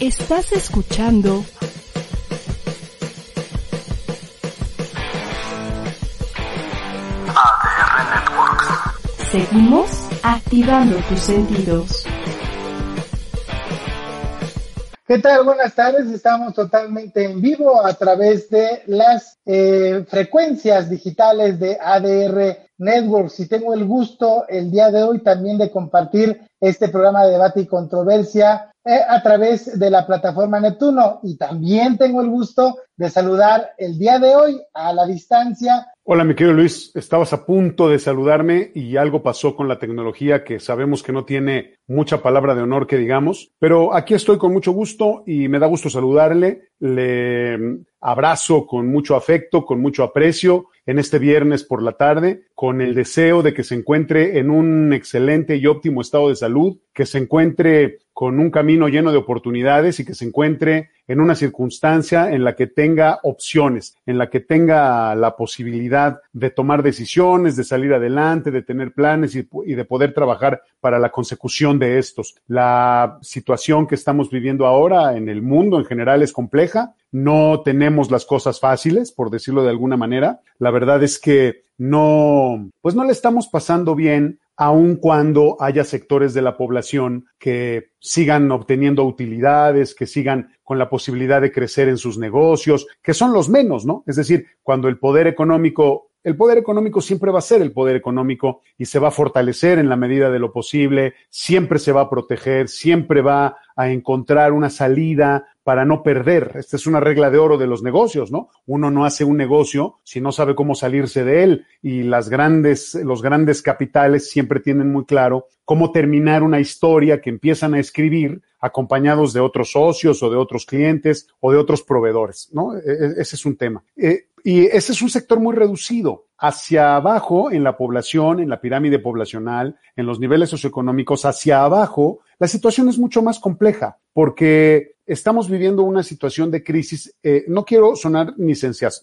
Estás escuchando ADR Networks. Seguimos activando tus sentidos. ¿Qué tal? Buenas tardes. Estamos totalmente en vivo a través de las eh, frecuencias digitales de ADR Networks y tengo el gusto el día de hoy también de compartir este programa de debate y controversia eh, a través de la plataforma Neptuno. Y también tengo el gusto de saludar el día de hoy a la distancia. Hola, mi querido Luis, estabas a punto de saludarme y algo pasó con la tecnología que sabemos que no tiene mucha palabra de honor que digamos, pero aquí estoy con mucho gusto y me da gusto saludarle. Le abrazo con mucho afecto, con mucho aprecio en este viernes por la tarde, con el deseo de que se encuentre en un excelente y óptimo estado de salud, que se encuentre con un camino lleno de oportunidades y que se encuentre en una circunstancia en la que tenga opciones, en la que tenga la posibilidad de tomar decisiones, de salir adelante, de tener planes y, de poder trabajar para la consecución de estos. La situación que estamos viviendo ahora en el mundo en general es compleja. No tenemos las cosas fáciles, por decirlo de alguna manera. La verdad es que no, pues no le estamos pasando bien aun cuando haya sectores de la población que sigan obteniendo utilidades, que sigan con la posibilidad de crecer en sus negocios, que son los menos, ¿no? Es decir, cuando el poder económico el poder económico siempre va a ser el poder económico y se va a fortalecer en la medida de lo posible, siempre se va a proteger, siempre va a encontrar una salida para no perder. Esta es una regla de oro de los negocios, ¿no? Uno no hace un negocio si no sabe cómo salirse de él y las grandes, los grandes capitales siempre tienen muy claro cómo terminar una historia que empiezan a escribir acompañados de otros socios o de otros clientes o de otros proveedores, ¿no? E, e, ese es un tema. Eh, y ese es un sector muy reducido. Hacia abajo, en la población, en la pirámide poblacional, en los niveles socioeconómicos, hacia abajo, la situación es mucho más compleja porque estamos viviendo una situación de crisis. Eh, no quiero sonar ni,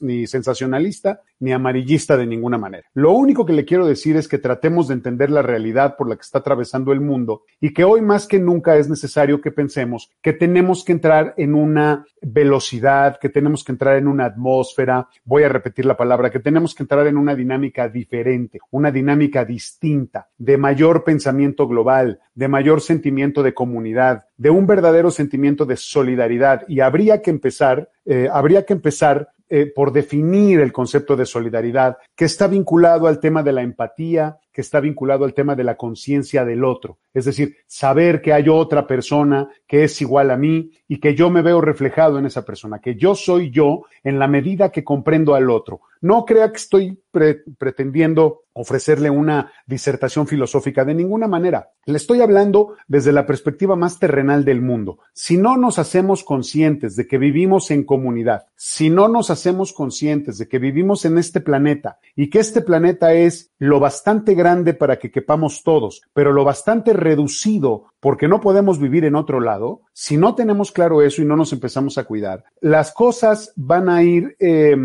ni, sensacionalista ni amarillista de ninguna manera. Lo único que le quiero decir es que tratemos de entender la realidad por la que está atravesando el mundo y que hoy más que nunca es necesario que pensemos que tenemos que entrar en una velocidad, que tenemos que entrar en una atmósfera, voy a repetir la palabra, que tenemos que entrar en una dinámica diferente, una dinámica distinta, de mayor pensamiento global, de mayor sentimiento de comunidad, de un verdadero sentimiento de solidaridad. Y habría que empezar, eh, habría que empezar eh, por definir el concepto de solidaridad, que está vinculado al tema de la empatía, que está vinculado al tema de la conciencia del otro. Es decir, saber que hay otra persona que es igual a mí y que yo me veo reflejado en esa persona, que yo soy yo en la medida que comprendo al otro. No crea que estoy pretendiendo ofrecerle una disertación filosófica de ninguna manera. Le estoy hablando desde la perspectiva más terrenal del mundo. Si no nos hacemos conscientes de que vivimos en comunidad, si no nos hacemos conscientes de que vivimos en este planeta y que este planeta es lo bastante grande para que quepamos todos, pero lo bastante reducido porque no podemos vivir en otro lado, si no tenemos claro eso y no nos empezamos a cuidar, las cosas van a ir eh,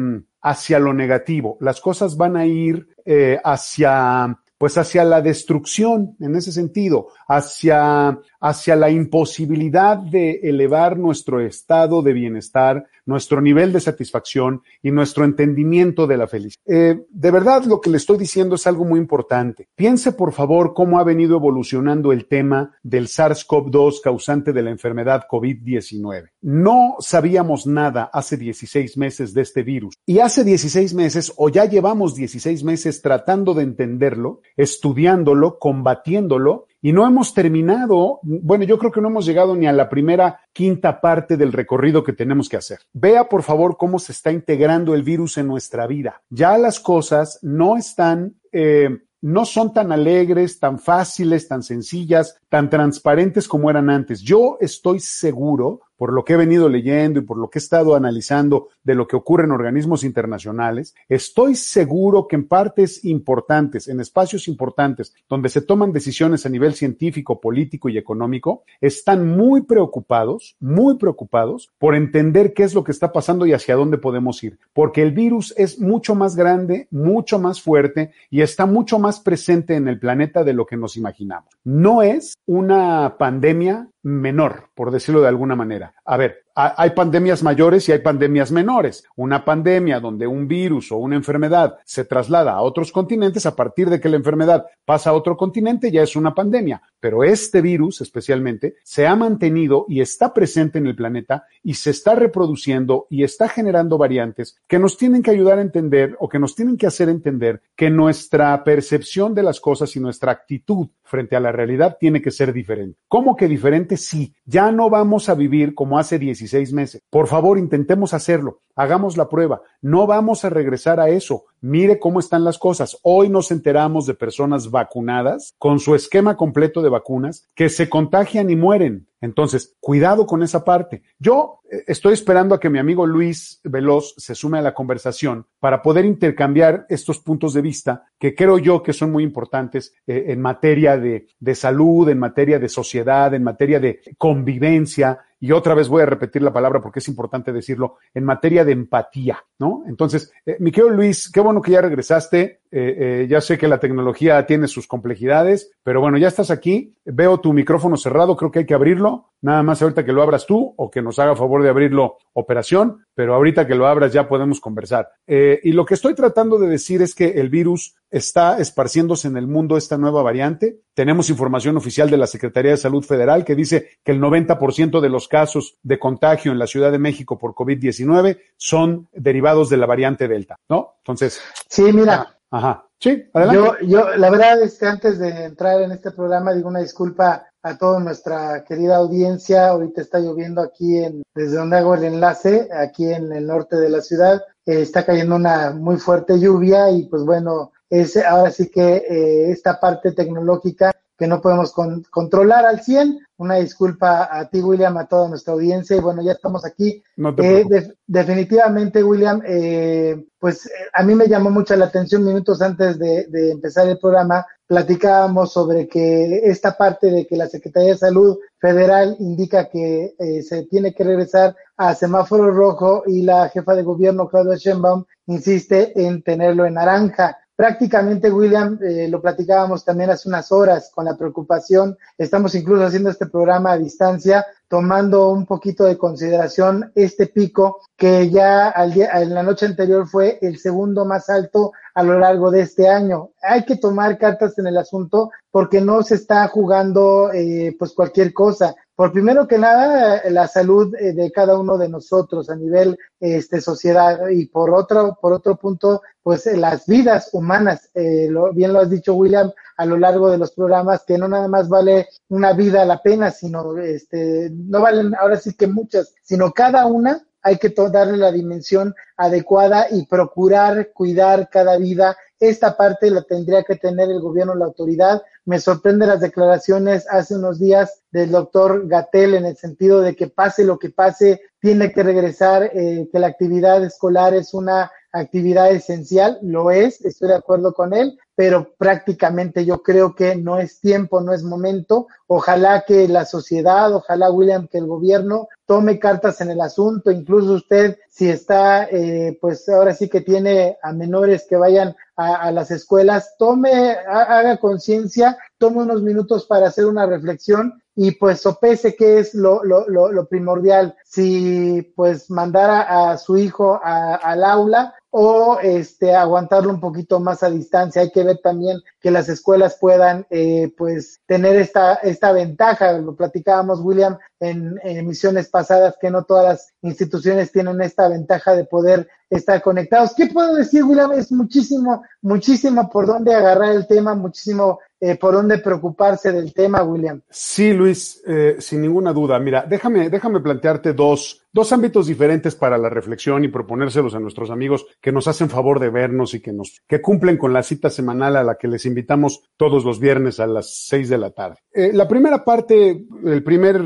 hacia lo negativo, las cosas van a ir eh, hacia pues hacia la destrucción en ese sentido, hacia, hacia la imposibilidad de elevar nuestro estado de bienestar, nuestro nivel de satisfacción y nuestro entendimiento de la felicidad. Eh, de verdad, lo que le estoy diciendo es algo muy importante. Piense, por favor, cómo ha venido evolucionando el tema del SARS-CoV-2 causante de la enfermedad COVID-19. No sabíamos nada hace 16 meses de este virus y hace 16 meses o ya llevamos 16 meses tratando de entenderlo estudiándolo, combatiéndolo y no hemos terminado, bueno, yo creo que no hemos llegado ni a la primera quinta parte del recorrido que tenemos que hacer. Vea por favor cómo se está integrando el virus en nuestra vida. Ya las cosas no están... Eh, no son tan alegres, tan fáciles, tan sencillas, tan transparentes como eran antes. Yo estoy seguro por lo que he venido leyendo y por lo que he estado analizando de lo que ocurre en organismos internacionales, estoy seguro que en partes importantes, en espacios importantes, donde se toman decisiones a nivel científico, político y económico, están muy preocupados, muy preocupados por entender qué es lo que está pasando y hacia dónde podemos ir, porque el virus es mucho más grande, mucho más fuerte y está mucho más presente en el planeta de lo que nos imaginamos. No es una pandemia menor, por decirlo de alguna manera. A ver, hay pandemias mayores y hay pandemias menores. Una pandemia donde un virus o una enfermedad se traslada a otros continentes, a partir de que la enfermedad pasa a otro continente, ya es una pandemia. Pero este virus especialmente se ha mantenido y está presente en el planeta y se está reproduciendo y está generando variantes que nos tienen que ayudar a entender o que nos tienen que hacer entender que nuestra percepción de las cosas y nuestra actitud frente a la realidad tiene que ser diferente. ¿Cómo que diferente? Sí, ya no vamos a vivir como hace 16 meses. Por favor, intentemos hacerlo. Hagamos la prueba. No vamos a regresar a eso. Mire cómo están las cosas. Hoy nos enteramos de personas vacunadas con su esquema completo de vacunas que se contagian y mueren. Entonces, cuidado con esa parte. Yo eh, estoy esperando a que mi amigo Luis Veloz se sume a la conversación para poder intercambiar estos puntos de vista que creo yo que son muy importantes eh, en materia de, de salud, en materia de sociedad, en materia de convivencia y otra vez voy a repetir la palabra porque es importante decirlo, en materia de empatía, ¿no? Entonces, eh, mi querido Luis, qué bueno que ya regresaste. Eh, eh, ya sé que la tecnología tiene sus complejidades, pero bueno, ya estás aquí. Veo tu micrófono cerrado, creo que hay que abrirlo. Nada más ahorita que lo abras tú o que nos haga favor de abrirlo operación, pero ahorita que lo abras ya podemos conversar. Eh, y lo que estoy tratando de decir es que el virus está esparciéndose en el mundo esta nueva variante. Tenemos información oficial de la Secretaría de Salud Federal que dice que el 90% de los casos de contagio en la Ciudad de México por COVID-19 son derivados de la variante Delta, ¿no? Entonces. Sí, mira. Ajá. Sí, adelante. Yo, yo, la verdad es que antes de entrar en este programa, digo una disculpa a toda nuestra querida audiencia. Ahorita está lloviendo aquí en, desde donde hago el enlace, aquí en el norte de la ciudad. Eh, está cayendo una muy fuerte lluvia y pues bueno, es ahora sí que eh, esta parte tecnológica que no podemos con, controlar al 100. Una disculpa a ti, William, a toda nuestra audiencia. Y bueno, ya estamos aquí. No eh, de, definitivamente, William, eh, pues a mí me llamó mucho la atención minutos antes de, de, empezar el programa. Platicábamos sobre que esta parte de que la Secretaría de Salud Federal indica que eh, se tiene que regresar a semáforo rojo y la jefa de gobierno, Claudia Sheinbaum, insiste en tenerlo en naranja prácticamente, William, eh, lo platicábamos también hace unas horas con la preocupación. Estamos incluso haciendo este programa a distancia, tomando un poquito de consideración este pico que ya al día, en la noche anterior fue el segundo más alto a lo largo de este año. Hay que tomar cartas en el asunto porque no se está jugando eh, pues cualquier cosa. Por primero que nada, la salud eh, de cada uno de nosotros a nivel este, sociedad y por otro, por otro punto, pues eh, las vidas humanas, eh, lo, bien lo has dicho William a lo largo de los programas, que no nada más vale una vida la pena, sino este, no valen ahora sí que muchas, sino cada una hay que darle la dimensión adecuada y procurar cuidar cada vida. Esta parte la tendría que tener el gobierno, la autoridad. Me sorprende las declaraciones hace unos días del doctor Gatel en el sentido de que pase lo que pase, tiene que regresar, eh, que la actividad escolar es una actividad esencial, lo es, estoy de acuerdo con él, pero prácticamente yo creo que no es tiempo, no es momento. Ojalá que la sociedad, ojalá William, que el gobierno tome cartas en el asunto, incluso usted, si está, eh, pues ahora sí que tiene a menores que vayan a, las escuelas, tome, haga conciencia, tome unos minutos para hacer una reflexión y pues sopese qué es lo, lo, lo, primordial, si pues mandar a, a su hijo a, al aula o este aguantarlo un poquito más a distancia. Hay que ver también que las escuelas puedan eh, pues tener esta, esta ventaja. Lo platicábamos, William, en, emisiones pasadas, que no todas las instituciones tienen esta ventaja de poder estar conectados. ¿Qué puedo decir, William? Es muchísimo, muchísimo por dónde agarrar el tema, muchísimo eh, por dónde preocuparse del tema, William. Sí, Luis, eh, sin ninguna duda. Mira, déjame, déjame plantearte dos, dos ámbitos diferentes para la reflexión y proponérselos a nuestros amigos que nos hacen favor de vernos y que nos, que cumplen con la cita semanal a la que les invitamos todos los viernes a las seis de la tarde. Eh, la primera parte, el primer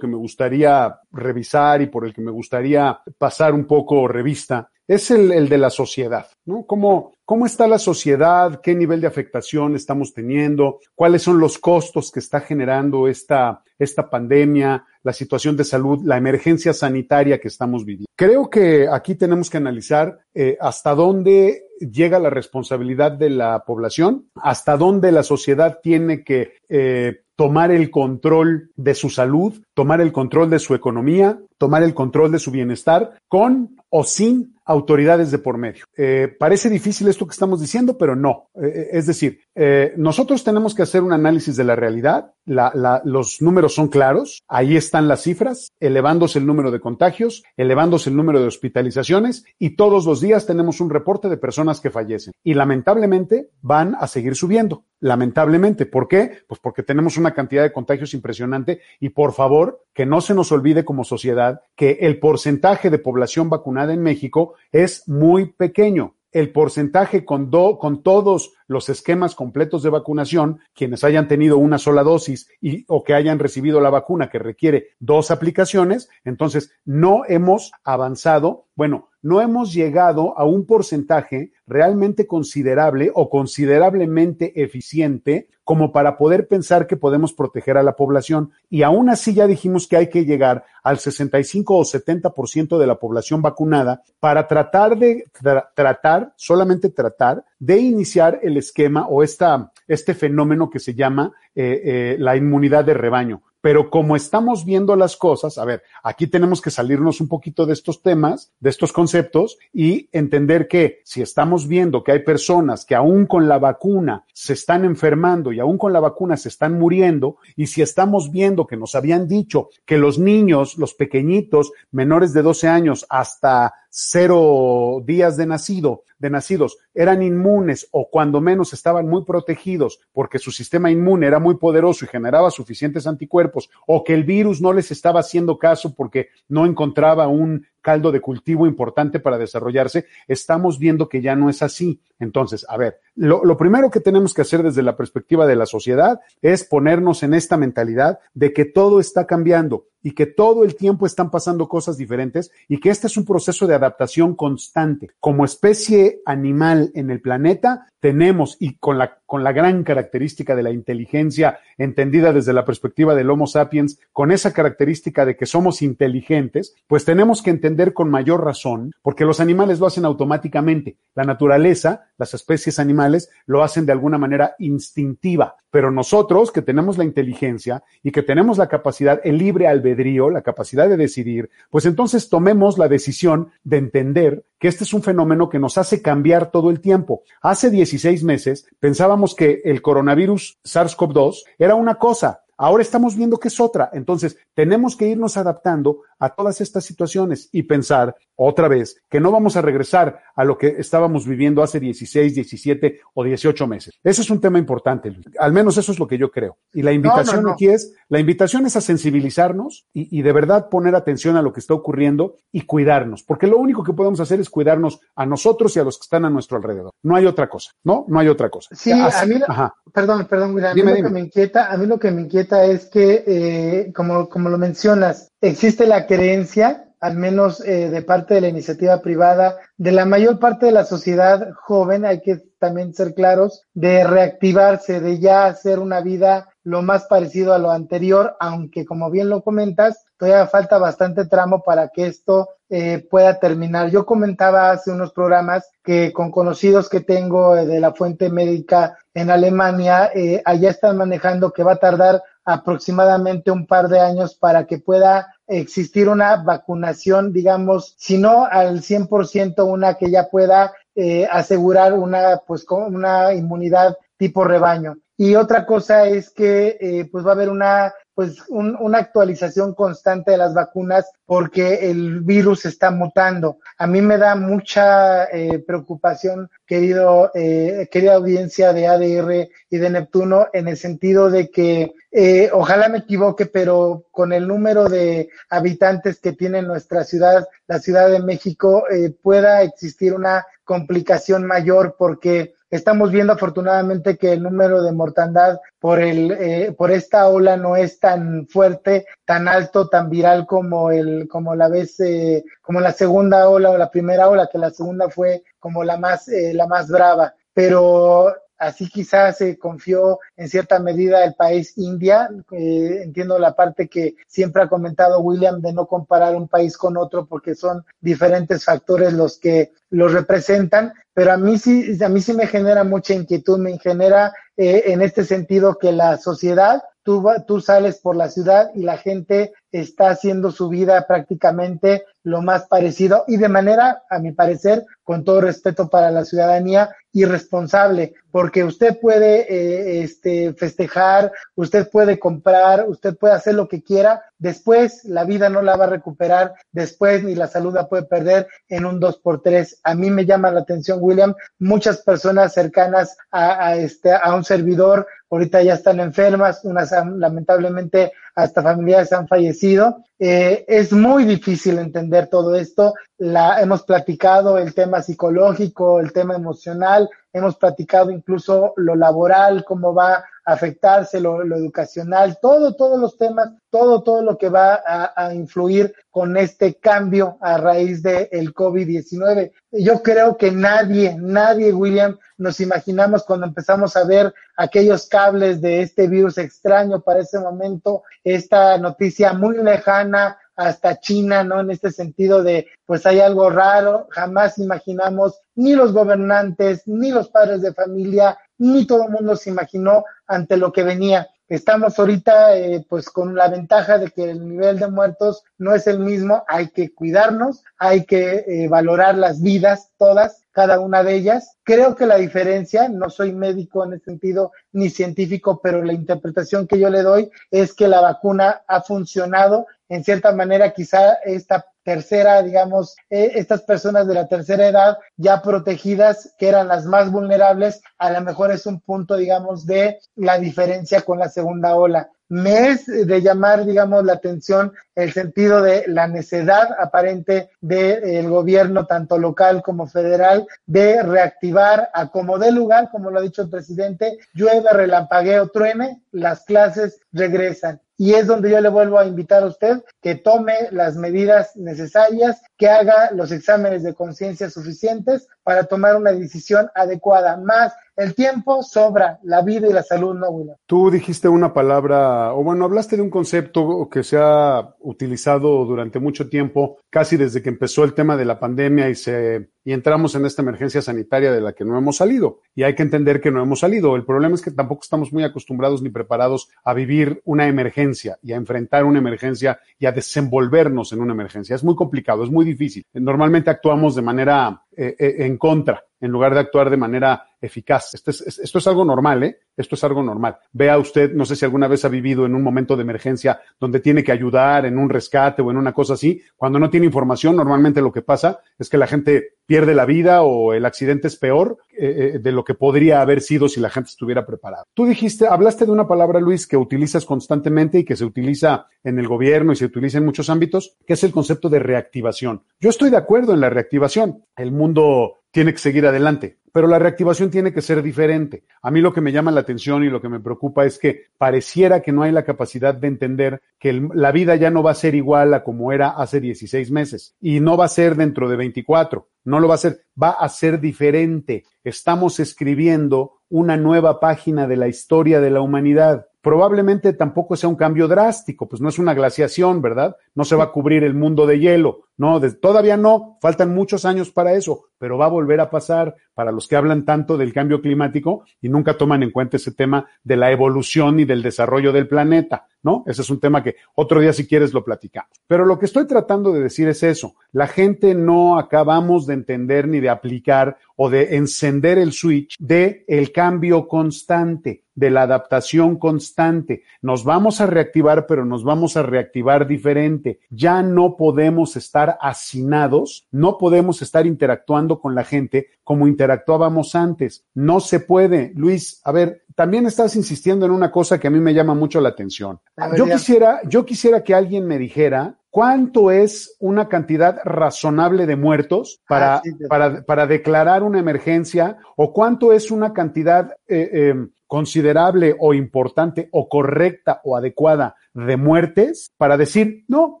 que me gustaría revisar y por el que me gustaría pasar un poco revista es el, el de la sociedad, ¿no? ¿Cómo, ¿Cómo está la sociedad? ¿Qué nivel de afectación estamos teniendo? ¿Cuáles son los costos que está generando esta, esta pandemia, la situación de salud, la emergencia sanitaria que estamos viviendo? Creo que aquí tenemos que analizar eh, hasta dónde llega la responsabilidad de la población, hasta dónde la sociedad tiene que eh, tomar el control de su salud, tomar el control de su economía, tomar el control de su bienestar, con o sin autoridades de por medio. Eh, parece difícil esto que estamos diciendo, pero no. Eh, es decir, eh, nosotros tenemos que hacer un análisis de la realidad. La, la, los números son claros. Ahí están las cifras, elevándose el número de contagios, elevándose el número de hospitalizaciones y todos los días tenemos un reporte de personas que fallecen. Y lamentablemente van a seguir subiendo. Lamentablemente. ¿Por qué? Pues porque tenemos una cantidad de contagios impresionante y por favor que no se nos olvide como sociedad que el porcentaje de población vacunada en México es muy pequeño. El porcentaje con, do, con todos los esquemas completos de vacunación, quienes hayan tenido una sola dosis y, o que hayan recibido la vacuna que requiere dos aplicaciones, entonces no hemos avanzado, bueno, no hemos llegado a un porcentaje realmente considerable o considerablemente eficiente como para poder pensar que podemos proteger a la población. Y aún así ya dijimos que hay que llegar al 65 o 70% de la población vacunada para tratar de tra tratar, solamente tratar de iniciar el esquema o esta, este fenómeno que se llama eh, eh, la inmunidad de rebaño. Pero como estamos viendo las cosas, a ver, aquí tenemos que salirnos un poquito de estos temas, de estos conceptos y entender que si estamos viendo que hay personas que aún con la vacuna se están enfermando y aún con la vacuna se están muriendo, y si estamos viendo que nos habían dicho que los niños, los pequeñitos, menores de 12 años hasta cero días de nacido, de nacidos, eran inmunes o cuando menos estaban muy protegidos porque su sistema inmune era muy poderoso y generaba suficientes anticuerpos, o que el virus no les estaba haciendo caso porque no encontraba un caldo de cultivo importante para desarrollarse, estamos viendo que ya no es así. Entonces, a ver, lo, primero que tenemos que hacer desde la perspectiva de la sociedad es ponernos en esta mentalidad de que todo está cambiando y que todo el tiempo están pasando cosas diferentes y que este es un proceso de adaptación constante. Como especie animal en el planeta, tenemos y con la, con la gran característica de la inteligencia entendida desde la perspectiva del Homo sapiens, con esa característica de que somos inteligentes, pues tenemos que entender con mayor razón, porque los animales lo hacen automáticamente. La naturaleza, las especies animales, lo hacen de alguna manera instintiva. Pero nosotros, que tenemos la inteligencia y que tenemos la capacidad, el libre albedrío, la capacidad de decidir, pues entonces tomemos la decisión de entender que este es un fenómeno que nos hace cambiar todo el tiempo. Hace 16 meses pensábamos que el coronavirus SARS-CoV-2 era una cosa, Ahora estamos viendo que es otra. Entonces, tenemos que irnos adaptando a todas estas situaciones y pensar otra vez que no vamos a regresar a lo que estábamos viviendo hace 16, 17 o 18 meses. Ese es un tema importante, Luis. Al menos eso es lo que yo creo. Y la invitación no, no, no. aquí es, la invitación es a sensibilizarnos y, y de verdad poner atención a lo que está ocurriendo y cuidarnos, porque lo único que podemos hacer es cuidarnos a nosotros y a los que están a nuestro alrededor. No hay otra cosa, ¿no? No hay otra cosa. Sí, Así, a mí, Ajá. perdón, perdón, William, a mí dime, lo dime. que me inquieta, a mí lo que me inquieta es que, eh, como, como lo mencionas, existe la creencia, al menos eh, de parte de la iniciativa privada, de la mayor parte de la sociedad joven, hay que también ser claros, de reactivarse, de ya hacer una vida lo más parecido a lo anterior, aunque como bien lo comentas, todavía falta bastante tramo para que esto eh, pueda terminar. Yo comentaba hace unos programas que con conocidos que tengo eh, de la fuente médica en Alemania, eh, allá están manejando que va a tardar aproximadamente un par de años para que pueda existir una vacunación, digamos, si no al 100%, una que ya pueda eh, asegurar una, pues, una inmunidad tipo rebaño. Y otra cosa es que, eh, pues, va a haber una pues un, una actualización constante de las vacunas porque el virus está mutando. A mí me da mucha eh, preocupación, querido, eh, querida audiencia de ADR y de Neptuno, en el sentido de que eh, ojalá me equivoque, pero con el número de habitantes que tiene nuestra ciudad, la Ciudad de México, eh, pueda existir una complicación mayor porque Estamos viendo afortunadamente que el número de mortandad por, el, eh, por esta ola no es tan fuerte, tan alto, tan viral como, el, como la vez, eh, como la segunda ola o la primera ola, que la segunda fue como la más, eh, la más brava. Pero Así quizás se confió en cierta medida el país India. Eh, entiendo la parte que siempre ha comentado William de no comparar un país con otro porque son diferentes factores los que los representan, pero a mí sí, a mí sí me genera mucha inquietud, me genera eh, en este sentido que la sociedad Tú, tú, sales por la ciudad y la gente está haciendo su vida prácticamente lo más parecido y de manera, a mi parecer, con todo respeto para la ciudadanía, irresponsable, porque usted puede eh, este, festejar, usted puede comprar, usted puede hacer lo que quiera, después la vida no la va a recuperar, después ni la salud la puede perder en un dos por tres. A mí me llama la atención, William, muchas personas cercanas a, a este, a un servidor, ahorita ya están enfermas, unas lamentablemente hasta familiares han fallecido. Eh, es muy difícil entender todo esto. La, hemos platicado el tema psicológico, el tema emocional, hemos platicado incluso lo laboral, cómo va afectarse, lo, educacional, todo, todos los temas, todo, todo lo que va a, influir con este cambio a raíz del el COVID-19. Yo creo que nadie, nadie, William, nos imaginamos cuando empezamos a ver aquellos cables de este virus extraño para ese momento, esta noticia muy lejana, hasta China, ¿no? En este sentido de, pues hay algo raro, jamás imaginamos, ni los gobernantes, ni los padres de familia, ni todo el mundo se imaginó ante lo que venía. Estamos ahorita eh, pues con la ventaja de que el nivel de muertos no es el mismo, hay que cuidarnos, hay que eh, valorar las vidas todas, cada una de ellas. Creo que la diferencia, no soy médico en ese sentido ni científico, pero la interpretación que yo le doy es que la vacuna ha funcionado en cierta manera quizá esta tercera, digamos, eh, estas personas de la tercera edad ya protegidas, que eran las más vulnerables, a lo mejor es un punto, digamos, de la diferencia con la segunda ola. Me es de llamar, digamos, la atención el sentido de la necedad aparente del gobierno, tanto local como federal, de reactivar a como dé lugar, como lo ha dicho el presidente, llueve, relampagueo, truene, las clases regresan y es donde yo le vuelvo a invitar a usted que tome las medidas necesarias, que haga los exámenes de conciencia suficientes para tomar una decisión adecuada. Más el tiempo sobra, la vida y la salud no, William. Tú dijiste una palabra, o bueno, hablaste de un concepto que se ha utilizado durante mucho tiempo, casi desde que empezó el tema de la pandemia y se y entramos en esta emergencia sanitaria de la que no hemos salido. Y hay que entender que no hemos salido. El problema es que tampoco estamos muy acostumbrados ni preparados a vivir una emergencia y a enfrentar una emergencia y a desenvolvernos en una emergencia. Es muy complicado, es muy difícil. Normalmente actuamos de manera eh, eh, en contra en lugar de actuar de manera eficaz. Esto es, esto es algo normal, ¿eh? Esto es algo normal. Vea usted, no sé si alguna vez ha vivido en un momento de emergencia donde tiene que ayudar en un rescate o en una cosa así. Cuando no tiene información, normalmente lo que pasa es que la gente pierde la vida o el accidente es peor eh, eh, de lo que podría haber sido si la gente estuviera preparada. Tú dijiste, hablaste de una palabra, Luis, que utilizas constantemente y que se utiliza en el gobierno y se utiliza en muchos ámbitos, que es el concepto de reactivación. Yo estoy de acuerdo en la reactivación. El mundo tiene que seguir adelante. Pero la reactivación tiene que ser diferente. A mí lo que me llama la atención y lo que me preocupa es que pareciera que no hay la capacidad de entender que la vida ya no va a ser igual a como era hace 16 meses y no va a ser dentro de 24. No lo va a ser, va a ser diferente. Estamos escribiendo una nueva página de la historia de la humanidad probablemente tampoco sea un cambio drástico, pues no es una glaciación, ¿verdad? No se va a cubrir el mundo de hielo, no, todavía no, faltan muchos años para eso, pero va a volver a pasar para los que hablan tanto del cambio climático y nunca toman en cuenta ese tema de la evolución y del desarrollo del planeta, ¿no? Ese es un tema que otro día si quieres lo platicamos. Pero lo que estoy tratando de decir es eso, la gente no acabamos de entender ni de aplicar o de encender el switch de el cambio constante de la adaptación constante. Nos vamos a reactivar, pero nos vamos a reactivar diferente. Ya no podemos estar hacinados, no podemos estar interactuando con la gente como interactuábamos antes. No se puede. Luis, a ver, también estás insistiendo en una cosa que a mí me llama mucho la atención. Yo quisiera, yo quisiera que alguien me dijera ¿cuánto es una cantidad razonable de muertos para, Ah, sí, sí. para, para declarar una emergencia? ¿O cuánto es una cantidad eh, eh, considerable o importante o correcta o adecuada de muertes para decir, no,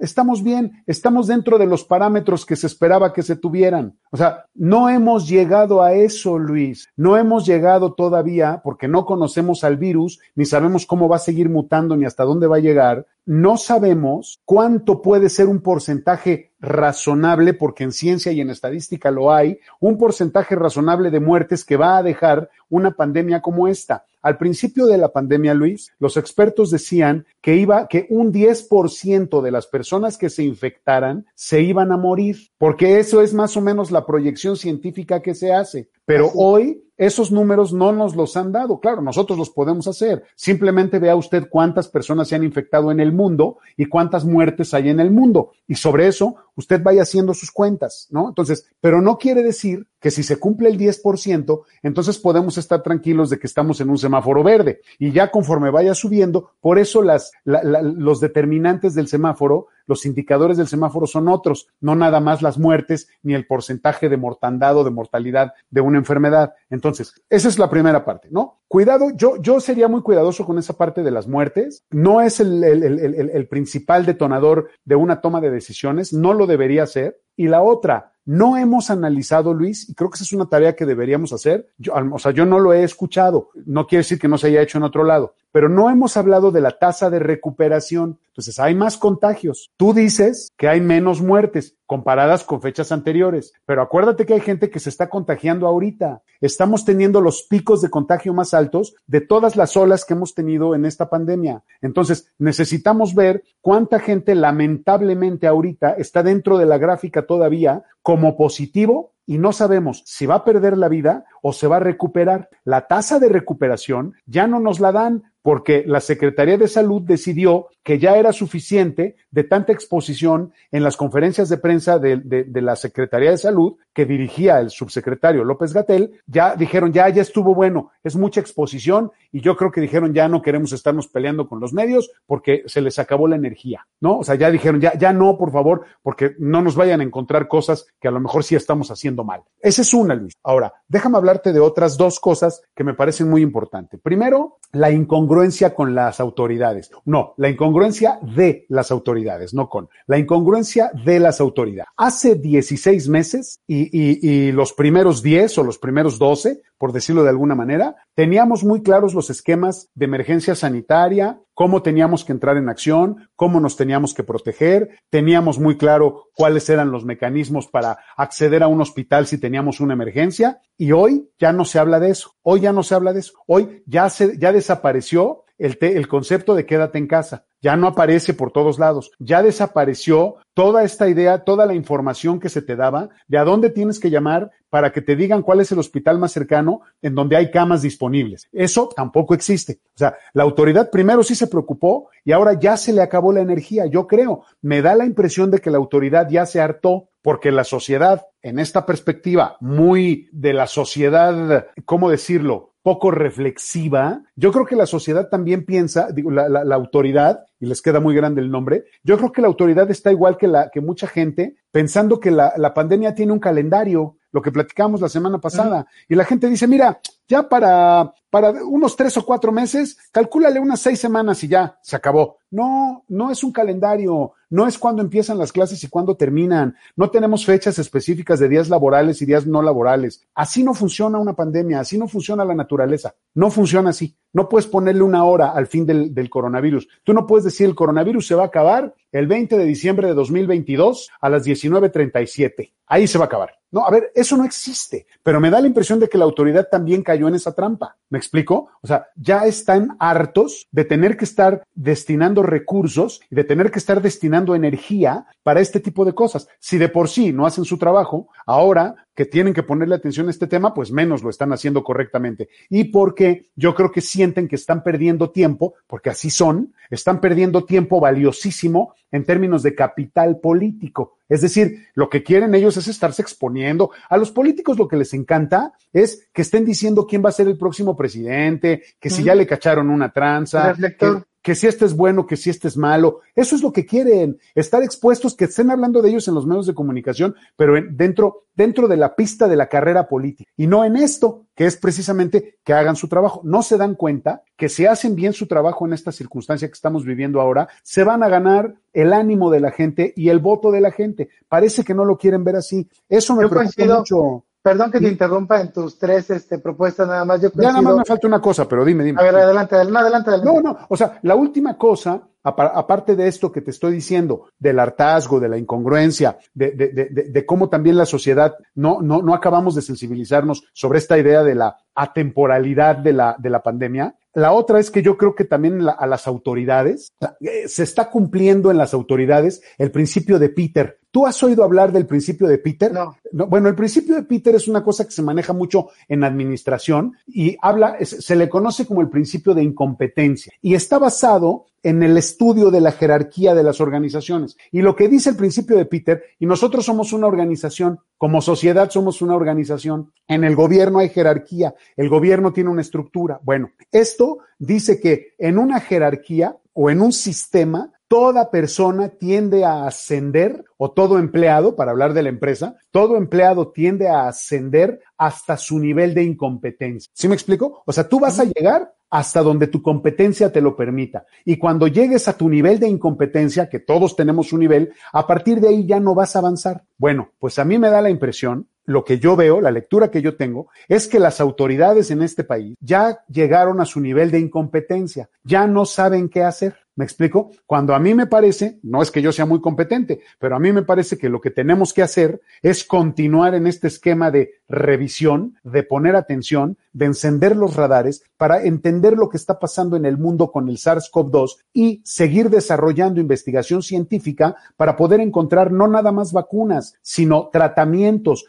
estamos bien, estamos dentro de los parámetros que se esperaba que se tuvieran. O sea, no hemos llegado a eso, Luis. No hemos llegado todavía porque no conocemos al virus, ni sabemos cómo va a seguir mutando, ni hasta dónde va a llegar. No sabemos cuánto puede ser un porcentaje razonable, porque en ciencia y en estadística lo hay, un porcentaje razonable de muertes que va a dejar una pandemia como esta. Al principio de la pandemia, Luis, los expertos decían que iba, que un 10% de las personas que se infectaran se iban a morir, porque eso es más o menos la proyección científica que se hace. Pero Así. hoy esos números no nos los han dado. Claro, nosotros los podemos hacer. Simplemente vea usted cuántas personas se han infectado en el mundo y cuántas muertes hay en el mundo. Y sobre eso, usted vaya haciendo sus cuentas, ¿no? Entonces, pero no quiere decir que si se cumple el 10%, entonces podemos estar tranquilos de que estamos en un semáforo verde. Y ya conforme vaya subiendo, por eso las, la- la- los determinantes del semáforo, los indicadores del semáforo son otros, no nada más las muertes ni el porcentaje de mortandad o de mortalidad de una enfermedad. Entonces, esa es la primera parte, ¿no? Cuidado, yo, yo sería muy cuidadoso con esa parte de las muertes. No es el, el- el- el- principal detonador de una toma de decisiones, no lo debería ser. Y la otra, no hemos analizado, Luis, y creo que esa es una tarea que deberíamos hacer. O sea, yo no lo he escuchado. No quiere decir que no se haya hecho en otro lado, pero no hemos hablado de la tasa de recuperación. Entonces, hay más contagios. Tú dices que hay menos muertes comparadas con fechas anteriores, pero acuérdate que hay gente que se está contagiando ahorita. Estamos teniendo los picos de contagio más altos de todas las olas que hemos tenido en esta pandemia. Entonces, necesitamos ver cuánta gente lamentablemente ahorita está dentro de la gráfica todavía como positivo y no sabemos si va a perder la vida o se va a recuperar. La tasa de recuperación ya no nos la dan porque la Secretaría de Salud decidió que ya era suficiente de tanta exposición en las conferencias de prensa de, la Secretaría de Salud que dirigía el subsecretario López Gatel, ya dijeron, ya, ya estuvo bueno, es mucha exposición y yo creo que dijeron, ya no queremos estarnos peleando con los medios porque se les acabó la energía, ¿no? O sea, ya dijeron, ya, ya no, por favor, porque no nos vayan a encontrar cosas que a lo mejor sí estamos haciendo mal. Esa es una, Luis. Ahora, déjame hablarte de otras dos cosas que me parecen muy importantes. Primero, la incongruencia con las autoridades. No, la incongruencia de las autoridades, no con. La incongruencia de las autoridades. Hace 16 meses y, los primeros 10 o los primeros 12, por decirlo de alguna manera, teníamos muy claros los esquemas de emergencia sanitaria, cómo teníamos que entrar en acción, cómo nos teníamos que proteger, teníamos muy claro cuáles eran los mecanismos para acceder a un hospital si teníamos una emergencia y hoy ya no se habla de eso, hoy ya no se habla de eso, hoy ya se ya desapareció el, te- el concepto de quédate en casa, ya no aparece por todos lados, ya desapareció toda esta idea, toda la información que se te daba de a dónde tienes que llamar para que te digan cuál es el hospital más cercano en donde hay camas disponibles. Eso tampoco existe. O sea, la autoridad primero sí se preocupó y ahora ya se le acabó la energía. Yo creo, me da la impresión de que la autoridad ya se hartó porque la sociedad, en esta perspectiva muy de la sociedad, ¿cómo decirlo? Poco reflexiva. Yo creo que la sociedad también piensa, digo, la, la- la autoridad, y les queda muy grande el nombre, yo creo que la autoridad está igual que, la, que mucha gente, pensando que la, la pandemia tiene un calendario, lo que platicamos la semana pasada, y la gente dice, mira, ya para, para unos tres o cuatro meses, calcúlale unas seis semanas y ya, se acabó. No, no es un calendario, no es cuando empiezan las clases y cuándo terminan, no tenemos fechas específicas de días laborales y días no laborales. Así no funciona una pandemia, así no funciona la naturaleza, no funciona así. No puedes ponerle una hora al fin del, del coronavirus. Tú no puedes decir el coronavirus se va a acabar el 20 de diciembre de 2022 a las 19.37. Ahí se va a acabar. No, a ver, eso no existe, pero me da la impresión de que la autoridad también cayó en esa trampa. ¿Me explico? O sea, ya están hartos de tener que estar destinando recursos y de tener que estar destinando energía para este tipo de cosas. Si de por sí no hacen su trabajo, ahora que tienen que ponerle atención a este tema, pues menos lo están haciendo correctamente. Y porque yo creo que sienten que están perdiendo tiempo, porque así son, están perdiendo tiempo valiosísimo en términos de capital político. Es decir, lo que quieren ellos es estarse exponiendo. A los políticos lo que les encanta es que estén diciendo quién va a ser el próximo presidente, que si ya le cacharon una tranza, Reflector. Que, si este es bueno, que si este es malo. Eso es lo que quieren, estar expuestos, que estén hablando de ellos en los medios de comunicación, pero dentro, dentro de la pista de la carrera política y no en esto, que es precisamente que hagan su trabajo. No se dan cuenta que si hacen bien su trabajo en esta circunstancia que estamos viviendo ahora, se van a ganar el ánimo de la gente y el voto de la gente. Parece que no lo quieren ver así. Eso me preocupa mucho. Perdón que te interrumpa en tus tres este, propuestas, nada más. Yo ya nada más me falta una cosa, pero dime, dime. A ver, adelante, adelante, adelante. No, no, o sea, la última cosa, aparte de esto que te estoy diciendo, del hartazgo, de la incongruencia, de, de, de, de, cómo también la sociedad no, no, no acabamos de sensibilizarnos sobre esta idea de la atemporalidad de la, de la pandemia, la otra es que yo creo que también a las autoridades, eh, se está cumpliendo en las autoridades el principio de Peter. ¿Tú has oído hablar del principio de Peter? No. Bueno, el principio de Peter es una cosa que se maneja mucho en administración y habla, se le conoce como el principio de incompetencia y está basado en el estudio de la jerarquía de las organizaciones. Y lo que dice el principio de Peter, y nosotros somos una organización, como sociedad somos una organización, en el gobierno hay jerarquía, el gobierno tiene una estructura. Bueno, esto dice que en una jerarquía o en un sistema, toda persona tiende a ascender, o todo empleado, para hablar de la empresa, todo empleado tiende a ascender hasta su nivel de incompetencia. ¿Sí me explico? O sea, tú vas a llegar hasta donde tu competencia te lo permita. Y cuando llegues a tu nivel de incompetencia, que todos tenemos un nivel, a partir de ahí ya no vas a avanzar. Bueno, pues a mí me da la impresión, lo que yo veo, la lectura que yo tengo, es que las autoridades en este país ya llegaron a su nivel de incompetencia, ya no saben qué hacer. ¿Me explico? Cuando a mí me parece, no es que yo sea muy competente, pero a mí me parece que lo que tenemos que hacer es continuar en este esquema de revisión, de poner atención, de encender los radares para entender lo que está pasando en el mundo con el SARS-CoV-2 y seguir desarrollando investigación científica para poder encontrar no nada más vacunas, sino tratamientos.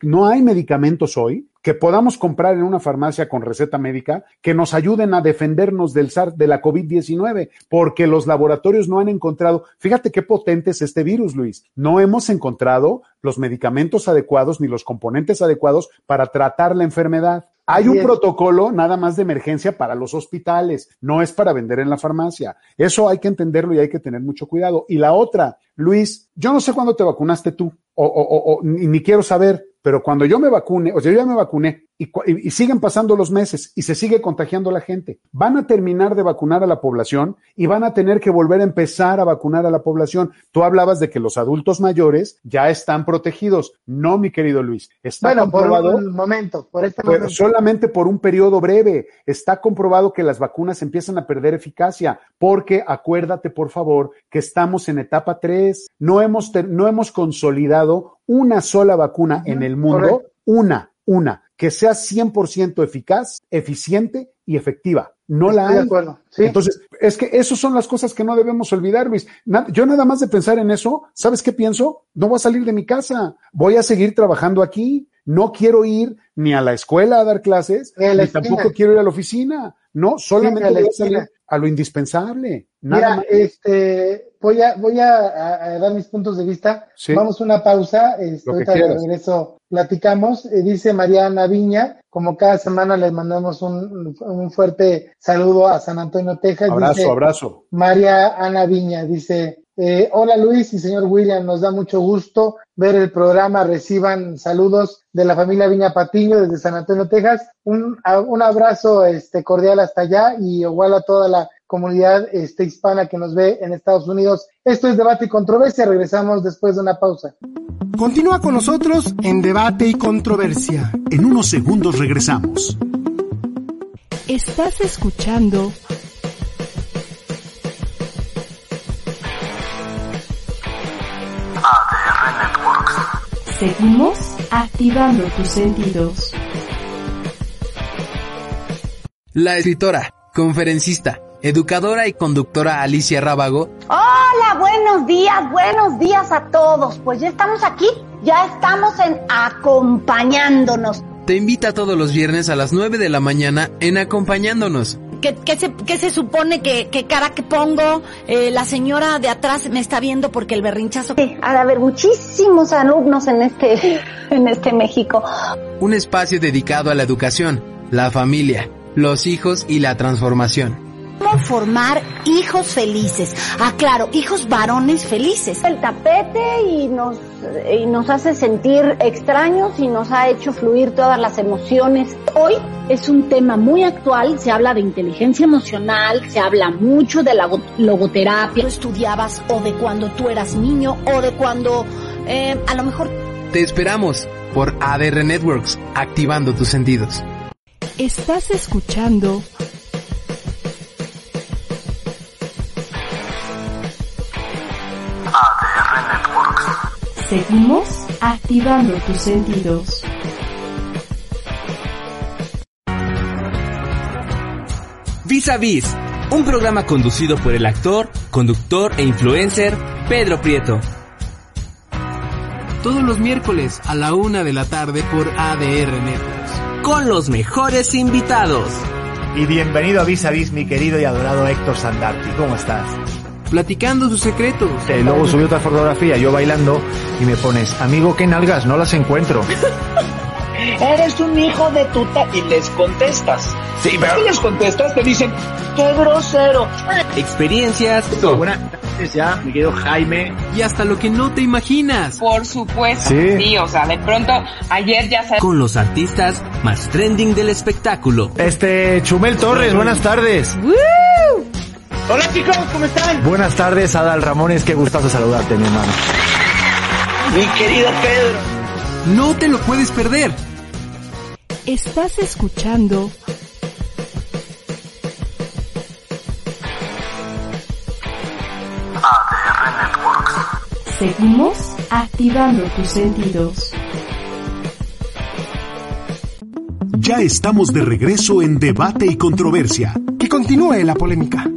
No hay medicamentos hoy que podamos comprar en una farmacia con receta médica que nos ayuden a defendernos del SARS, de la COVID-19, porque los laboratorios no han encontrado, fíjate qué potente es este virus, Luis, no hemos encontrado los medicamentos adecuados ni los componentes adecuados para tratar la enfermedad. Hay un protocolo nada más de emergencia para los hospitales, no es para vender en la farmacia. Eso hay que entenderlo y hay que tener mucho cuidado. Y la otra, Luis, yo no sé cuándo te vacunaste tú, o, o, o ni quiero saber, pero cuando yo me vacune, o sea, yo ya me vacuné y, y, siguen pasando los meses y se sigue contagiando la gente, van a terminar de vacunar a la población y van a tener que volver a empezar a vacunar a la población. Tú hablabas de que los adultos mayores ya están protegidos. No, mi querido Luis. Está bueno, comprobado, por un momento, por este momento. Solamente por un periodo breve. Está comprobado que las vacunas empiezan a perder eficacia porque acuérdate, por favor, que estamos en etapa 3. No hemos, no hemos consolidado una sola vacuna en el mundo, una, una, que sea 100% eficaz, eficiente y efectiva. No la hay. Entonces, es que esas son las cosas que no debemos olvidar, Luis. yo nada más de pensar en eso, ¿sabes qué pienso? No voy a salir de mi casa, voy a seguir trabajando aquí. No quiero ir ni a la escuela a dar clases, ni, tampoco quiero ir a la oficina. No, solamente voy a salir a lo indispensable. Mira, este, voy a, voy a, dar mis puntos de vista. Vamos a una pausa. Este, ahorita de regreso platicamos. Eh, dice Mariana Viña, como cada semana les mandamos un, un fuerte saludo a San Antonio, Texas. Abrazo, abrazo. María Ana Viña dice, eh, hola Luis y señor William, nos da mucho gusto ver el programa. Reciban saludos de la familia Viña Patiño desde San Antonio, Texas. Un, un abrazo este, cordial hasta allá y igual a toda la comunidad este, hispana que nos ve en Estados Unidos. Esto es Debate y Controversia. Regresamos después de una pausa. Continúa con nosotros en Debate y Controversia. En unos segundos regresamos. Estás escuchando Seguimos activando tus sentidos. La escritora, conferencista, educadora y conductora Alicia Rábago. Hola, buenos días, buenos días a todos. Pues ya estamos aquí, ya estamos en acompañándonos. Te invita todos los viernes a las 9 de la mañana en acompañándonos. ¿Qué, qué, se, qué se, supone que, que, cara que pongo? Eh, la señora de atrás me está viendo porque el berrinchazo. Sí, ha de haber muchísimos alumnos en este, en este México. Un espacio dedicado a la educación, la familia, los hijos y la transformación cómo formar hijos felices. Ah, claro, hijos varones felices. El tapete y nos, y nos hace sentir extraños y nos ha hecho fluir todas las emociones. Hoy es un tema muy actual, se habla de inteligencia emocional, se habla mucho de la logoterapia. Tú estudiabas o de cuando tú eras niño o de cuando eh, a lo mejor... Te esperamos por ADR Networks, activando tus sentidos. Estás escuchando Seguimos activando tus sentidos. Vis a Vis, un programa conducido por el actor, conductor e influencer Pedro Prieto. Todos los miércoles a la una de la tarde por ADR Networks. Con los mejores invitados. Y bienvenido a Vis a Vis, mi querido y adorado Héctor Sandarti. ¿Cómo estás? Platicando sus secretos. Eh, luego subí otra fotografía, yo bailando, y me pones, amigo, ¿qué nalgas? No las encuentro. Eres un hijo de tuta y les contestas. Sí, pero... Si les contestas, te dicen, qué grosero. Experiencias. Buenas tardes ya, mi querido Jaime. Y hasta lo que no te imaginas. Por supuesto. Sí. Sí, o sea, de pronto, ayer ya sabes. Con los artistas más trending del espectáculo. Este, Chumel Torres, buenas tardes. Hola chicos, ¿cómo están? Buenas tardes, Adal Ramones, qué gustazo saludarte, mi hermano. Mi querido Pedro. No te lo puedes perder. Estás escuchando ADR Networks. Seguimos activando tus sentidos. Ya estamos de regreso en Debate y Controversia. Que continúe la polémica.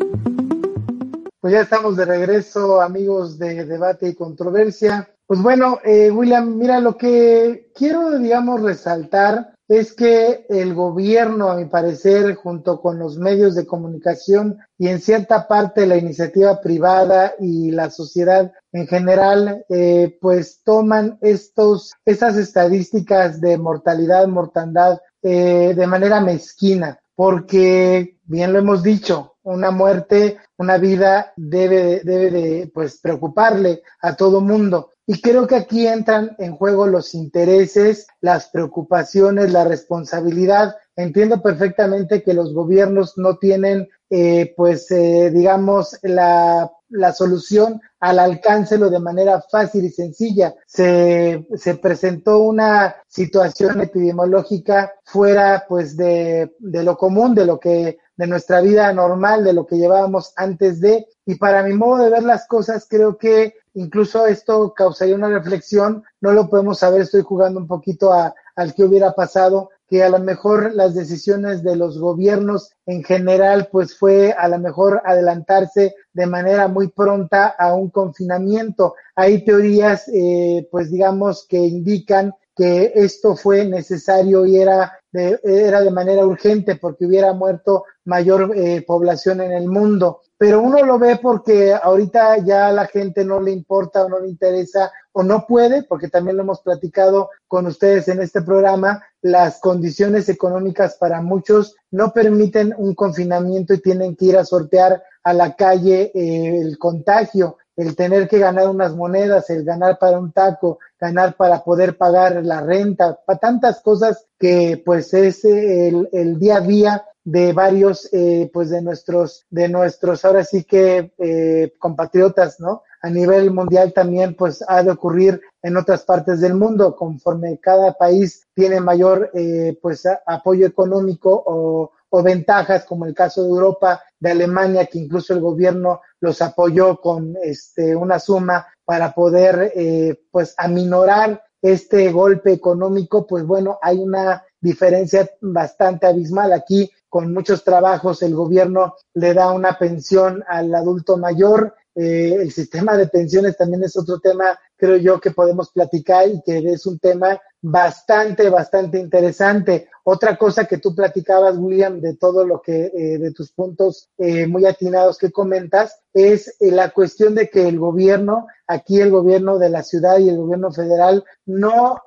Pues ya estamos de regreso, amigos de debate y controversia. Pues bueno, eh, William, mira, lo que quiero, digamos, resaltar es que el gobierno, a mi parecer, junto con los medios de comunicación y en cierta parte la iniciativa privada y la sociedad en general, eh, pues toman estos, estas estadísticas de mortalidad, mortandad eh, de manera mezquina, porque bien lo hemos dicho, una muerte, una vida debe, debe de pues preocuparle a todo mundo. Y creo que aquí entran en juego los intereses, las preocupaciones, la responsabilidad. Entiendo perfectamente que los gobiernos no tienen, eh, pues, eh, digamos, la, la solución al alcance de manera fácil y sencilla. Se, se presentó una situación epidemiológica fuera, pues, de, de lo común, de lo que de nuestra vida normal, de lo que llevábamos antes de, y para mi modo de ver las cosas, creo que incluso esto causaría una reflexión, no lo podemos saber, estoy jugando un poquito a, al que hubiera pasado, que a lo mejor las decisiones de los gobiernos en general, pues fue a lo mejor adelantarse de manera muy pronta a un confinamiento. Hay teorías, eh, pues digamos, que indican que esto fue necesario y era de, era de manera urgente porque hubiera muerto mayor eh, población en el mundo. Pero uno lo ve porque ahorita ya a la gente no le importa o no le interesa o no puede, porque también lo hemos platicado con ustedes en este programa, las condiciones económicas para muchos no permiten un confinamiento y tienen que ir a sortear a la calle eh, el contagio el tener que ganar unas monedas, el ganar para un taco, ganar para poder pagar la renta, para tantas cosas que pues es el, el día a día de varios eh, pues de nuestros de nuestros ahora sí que eh, compatriotas no a nivel mundial también pues ha de ocurrir en otras partes del mundo conforme cada país tiene mayor eh, pues apoyo económico o, o ventajas como el caso de Europa de Alemania que incluso el gobierno los apoyó con este una suma para poder eh, pues aminorar este golpe económico pues bueno hay una diferencia bastante abismal aquí con muchos trabajos el gobierno le da una pensión al adulto mayor. Eh, el sistema de pensiones también es otro tema, creo yo, que podemos platicar y que es un tema bastante, bastante interesante. Otra cosa que tú platicabas, William, de todo lo que, eh, de tus puntos eh, muy atinados que comentas, es eh, la cuestión de que el gobierno, aquí el gobierno de la ciudad y el gobierno federal no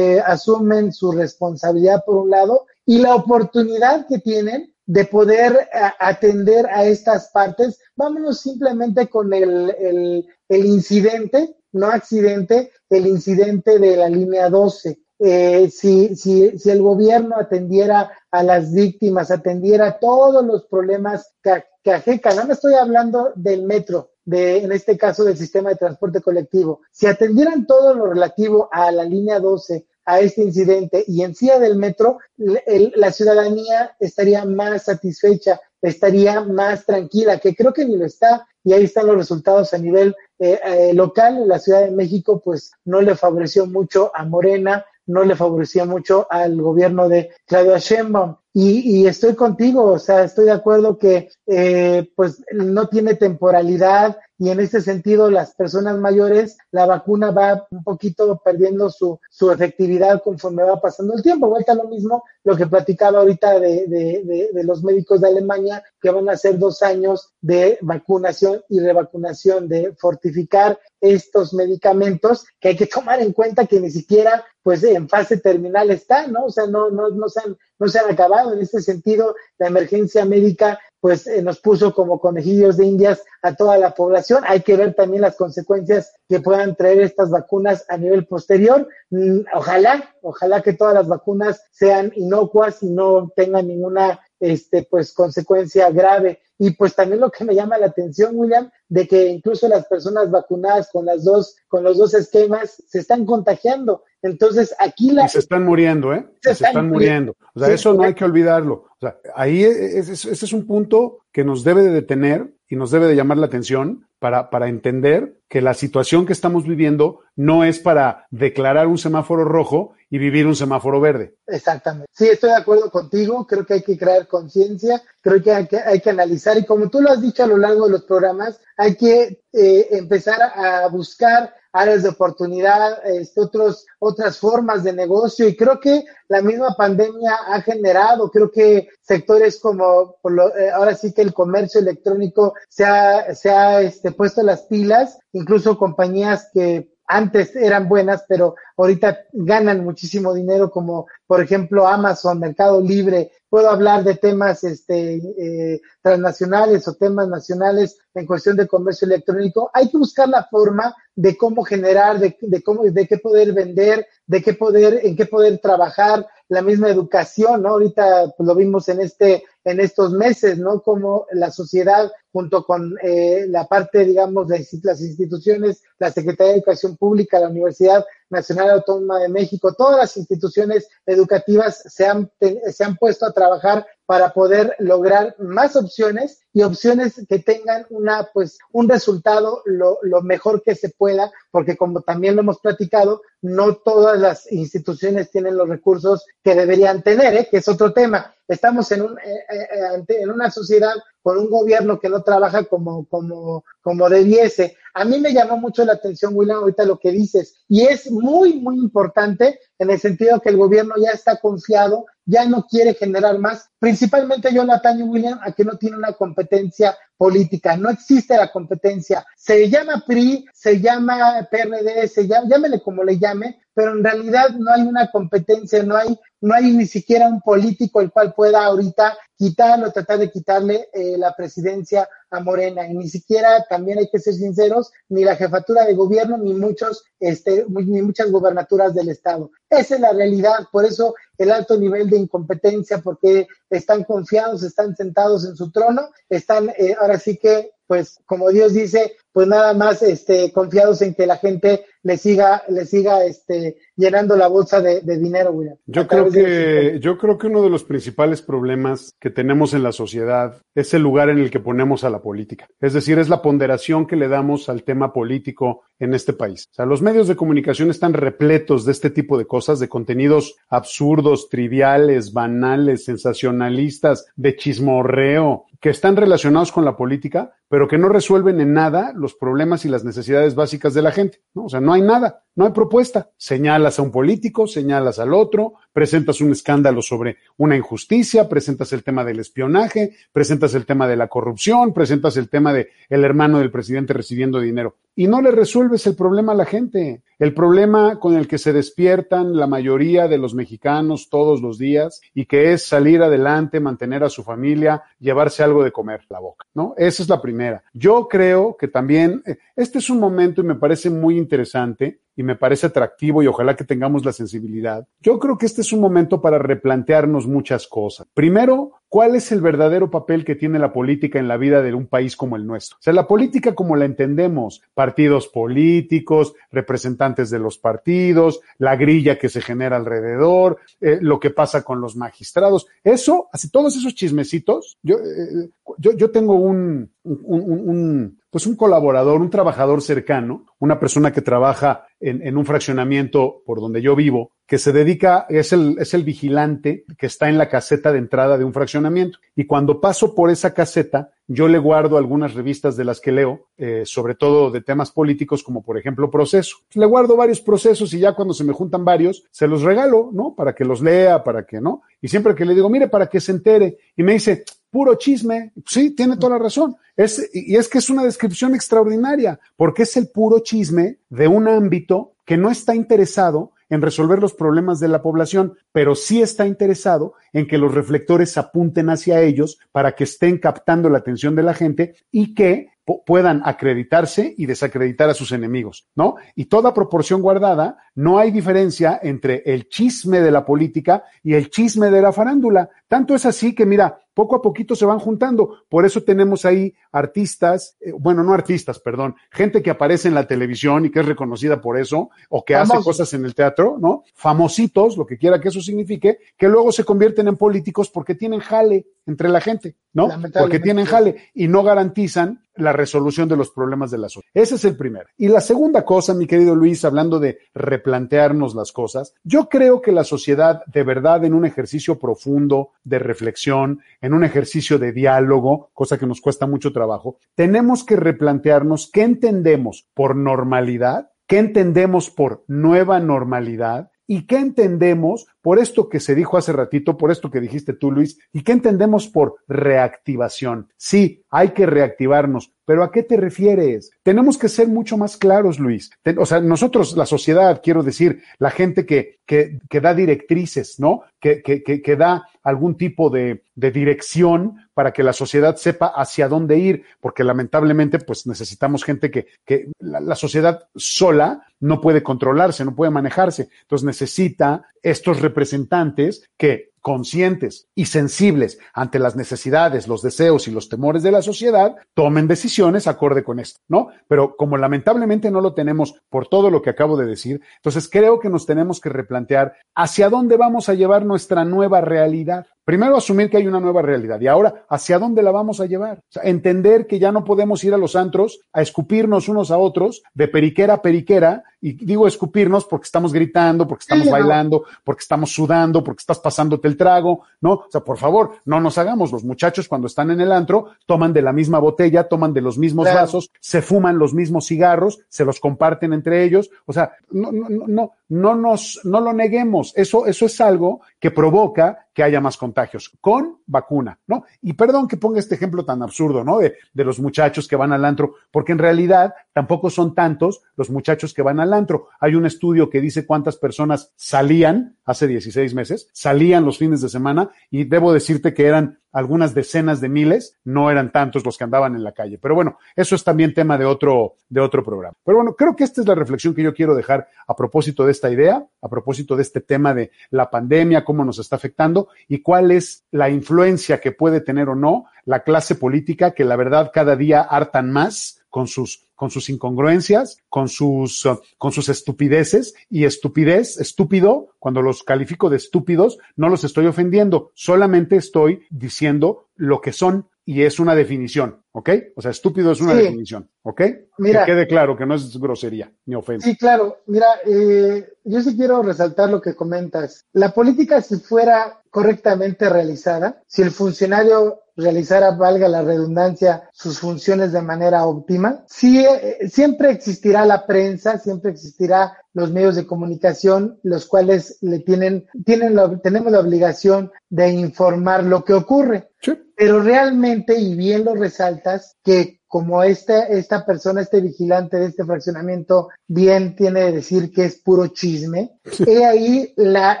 asumen su responsabilidad por un lado y la oportunidad que tienen de poder atender a estas partes. Vámonos simplemente con el, el incidente, no accidente, el incidente de la línea 12. Eh, si, si, si, el gobierno atendiera a las víctimas, atendiera todos los problemas que, que ajecan, no me estoy hablando del metro, de, en este caso del sistema de transporte colectivo, si atendieran todo lo relativo a la línea 12, a este incidente y en sí del metro, el, la ciudadanía estaría más satisfecha, estaría más tranquila, que creo que ni lo está, y ahí están los resultados a nivel eh, eh, local. La Ciudad de México, pues, no le favoreció mucho a Morena, no le favorecía mucho al gobierno de Claudia Sheinbaum. Y, y estoy contigo, o sea, estoy de acuerdo que eh, pues no tiene temporalidad y en este sentido las personas mayores, la vacuna va un poquito perdiendo su, su efectividad conforme va pasando el tiempo. Vuelta a lo mismo lo que platicaba ahorita de, de, de, los médicos de Alemania, que van a ser dos años de vacunación y revacunación, de fortificar estos medicamentos que hay que tomar en cuenta que ni siquiera pues en fase terminal está, ¿no? O sea, no, no, no, se, han, no se han acabado. En este sentido, la emergencia médica pues eh, nos puso como conejillos de indias a toda la población. Hay que ver también las consecuencias que puedan traer estas vacunas a nivel posterior. Mm, ojalá, ojalá que todas las vacunas sean inocuas y no tengan ninguna este, pues, consecuencia grave. Y pues también lo que me llama la atención, William, de que incluso las personas vacunadas con las dos, con los dos esquemas se están contagiando. Entonces aquí la... Y se están muriendo, ¿eh? Se, se están, muriendo. muriendo. O sea, sí, eso no hay que olvidarlo. O sea, ahí ese es, es, es, un punto que nos debe de detener y nos debe de llamar la atención para, para entender que la situación que estamos viviendo no es para declarar un semáforo rojo y vivir un semáforo verde. Exactamente. Sí, estoy de acuerdo contigo. Creo que hay que crear conciencia, creo que hay, que hay, que analizar y como tú lo has dicho a lo largo de los programas, hay que eh, empezar a buscar áreas de oportunidad, este, otros, otras formas de negocio y creo que la misma pandemia ha generado, creo que sectores como por lo, eh, ahora sí que el comercio electrónico se ha, se ha este, puesto las pilas, incluso compañías que antes eran buenas, pero ahorita ganan muchísimo dinero, como por ejemplo Amazon, Mercado Libre. Puedo hablar de temas este, eh, transnacionales o temas nacionales en cuestión de comercio electrónico. Hay que buscar la forma de cómo generar, de, de cómo, de qué poder vender, de qué poder, en qué poder trabajar, la misma educación, ¿no? Ahorita pues, lo vimos en este, en estos meses, ¿no? Como la sociedad junto con eh, la parte, digamos, las instituciones, la Secretaría de Educación Pública, la Universidad Nacional Autónoma de México, todas las instituciones educativas se han, se han puesto a trabajar para poder lograr más opciones y opciones que tengan una, pues, un resultado lo, lo mejor que se pueda, porque como también lo hemos platicado, no todas las instituciones tienen los recursos que deberían tener, ¿eh? que es otro tema. Estamos en, un, eh, eh, en una sociedad con un gobierno que no trabaja como, como, como debiese. A mí me llamó mucho la atención, William, ahorita lo que dices, y es muy, muy importante en el sentido que el gobierno ya está confiado, ya no quiere generar más. Principalmente yo lo ataño, William, a que no tiene una competencia política, no existe la competencia. Se llama PRI, se llama PRD, se llama, llámele como le llame, pero en realidad no hay una competencia, no hay, no hay ni siquiera un político el cual pueda ahorita quitarlo, tratar de quitarle eh, la presidencia a Morena. Y ni siquiera, también hay que ser sinceros, ni la jefatura de gobierno, ni muchos, este, ni muchas gobernaturas del Estado. Esa es la realidad, por eso el alto nivel de incompetencia, porque están confiados, están sentados en su trono, están eh, ahora sí que, pues, como Dios dice, pues nada más este, confiados en que la gente le siga, le siga este, llenando la bolsa de, de dinero, William. Yo creo que, yo creo que uno de los principales problemas que tenemos en la sociedad es el lugar en el que ponemos a la política. Es decir, es la ponderación que le damos al tema político en este país. O sea, los medios de comunicación están repletos de este tipo de cosas, de contenidos absurdos, triviales, banales, sensacionalistas, de chismorreo, que están relacionados con la política, pero que no resuelven en nada los problemas y las necesidades básicas de la gente. ¿no? O sea, no hay nada. no hay propuesta. Señalas a un político, señalas al otro, presentas un escándalo sobre una injusticia, presentas el tema del espionaje, presentas el tema de la corrupción, presentas el tema de el hermano del presidente recibiendo dinero y no le resuelves el problema a la gente. El problema con el que se despiertan la mayoría de los mexicanos todos los días y que es salir adelante, mantener a su familia, llevarse algo de comer la boca, ¿no? Esa es la primera. Yo creo que también eh, este es un momento y me parece muy interesante y me parece atractivo y ojalá que tengamos la sensibilidad. Yo creo que este es un momento para replantearnos muchas cosas. Primero, ¿cuál es el verdadero papel que tiene la política en la vida de un país como el nuestro? O sea, la política como la entendemos, partidos políticos, representantes de los partidos, la grilla que se genera alrededor, eh, lo que pasa con los magistrados, eso, así todos esos chismecitos, yo, eh, yo, yo tengo un, un, un, un pues un colaborador, un trabajador cercano, una persona que trabaja en, en, un fraccionamiento por donde yo vivo, que se dedica, es el, es el vigilante que está en la caseta de entrada de un fraccionamiento. Y cuando paso por esa caseta, yo le guardo algunas revistas de las que leo, eh, sobre todo de temas políticos, como por ejemplo Proceso. Le guardo varios procesos y ya cuando se me juntan varios, se los regalo, ¿no? Para que los lea, para que, ¿no? Y siempre que le digo, mire, para que se entere, y me dice, puro chisme. Sí, tiene toda la razón. Es, y es que es una descripción extraordinaria, porque es el puro chisme de un ámbito que no está interesado en resolver los problemas de la población, pero sí está interesado en que los reflectores apunten hacia ellos para que estén captando la atención de la gente y que puedan acreditarse y desacreditar a sus enemigos, ¿no? Y toda proporción guardada, no hay diferencia entre el chisme de la política y el chisme de la farándula. Tanto es así que, mira, poco a poquito se van juntando. Por eso tenemos ahí artistas, eh, bueno, no artistas, perdón, gente que aparece en la televisión y que es reconocida por eso, o que hace cosas en el teatro, ¿no? Famositos, lo que quiera que eso signifique, que luego se convierten en políticos porque tienen jale entre la gente, ¿no? Porque tienen jale y no garantizan la resolución de los problemas de la sociedad. Ese es el primero. Y la segunda cosa, mi querido Luis, hablando de replantearnos las cosas, yo creo que la sociedad, de verdad, en un ejercicio profundo de reflexión, en un ejercicio de diálogo, cosa que nos cuesta mucho trabajo, tenemos que replantearnos qué entendemos por normalidad, qué entendemos por nueva normalidad y qué entendemos por esto que se dijo hace ratito, por esto que dijiste tú, Luis, y qué entendemos por reactivación. Sí, hay que reactivarnos, pero ¿a qué te refieres? Tenemos que ser mucho más claros, Luis. O sea, nosotros, la sociedad, quiero decir, la gente que, que, que da directrices, ¿no? Que, que, que, da algún tipo de, de dirección para que la sociedad sepa hacia dónde ir, porque lamentablemente, pues necesitamos gente que, que la, la sociedad sola no puede controlarse, no puede manejarse. Entonces necesita estos representantes que conscientes y sensibles ante las necesidades, los deseos y los temores de la sociedad, tomen decisiones acorde con esto, ¿no? Pero como lamentablemente no lo tenemos por todo lo que acabo de decir, entonces creo que nos tenemos que replantear hacia dónde vamos a llevar nuestra nueva realidad. Primero asumir que hay una nueva realidad y ahora hacia dónde la vamos a llevar. O sea, entender que ya no podemos ir a los antros a escupirnos unos a otros de periquera a periquera y digo escupirnos porque estamos gritando, porque estamos bailando, porque estamos sudando, porque estás pasándote el trago, ¿no? O sea, por favor, no nos hagamos. Los muchachos cuando están en el antro toman de la misma botella, toman de los mismos claro. vasos, se fuman los mismos cigarros, se los comparten entre ellos. O sea, no, no, no, no nos, no lo neguemos. Eso, eso es algo que provoca que haya más contagios con vacuna, ¿no? Y perdón que ponga este ejemplo tan absurdo, ¿no? De, de los muchachos que van al antro, porque en realidad tampoco son tantos los muchachos que van al antro. Hay un estudio que dice cuántas personas salían hace 16 meses, salían los fines de semana y debo decirte que eran algunas decenas de miles, no eran tantos los que andaban en la calle. Pero bueno, eso es también tema de otro, de otro programa. Pero bueno, creo que esta es la reflexión que yo quiero dejar a propósito de esta idea, a propósito de este tema de la pandemia, cómo nos está afectando y cuál es la influencia que puede tener o no la clase política, que la verdad cada día hartan más con sus con sus incongruencias, con sus, uh, con sus estupideces y estupidez, estúpido, cuando los califico de estúpidos, no los estoy ofendiendo, solamente estoy diciendo lo que son y es una definición, ¿ok? O sea, estúpido es una sí. definición, ¿ok? Mira, que quede claro que no es grosería ni ofensa. Sí, claro. Mira, eh, yo sí quiero resaltar lo que comentas. La política si fuera correctamente realizada, si el funcionario realizara, valga la redundancia, sus funciones de manera óptima. Sí, eh, siempre existirá la prensa, siempre existirá los medios de comunicación, los cuales le tienen, tienen la, tenemos la obligación de informar lo que ocurre. Pero realmente, y bien lo resaltas, que como esta, esta persona, este vigilante de este fraccionamiento, bien tiene que decir que es puro chisme, he ahí la,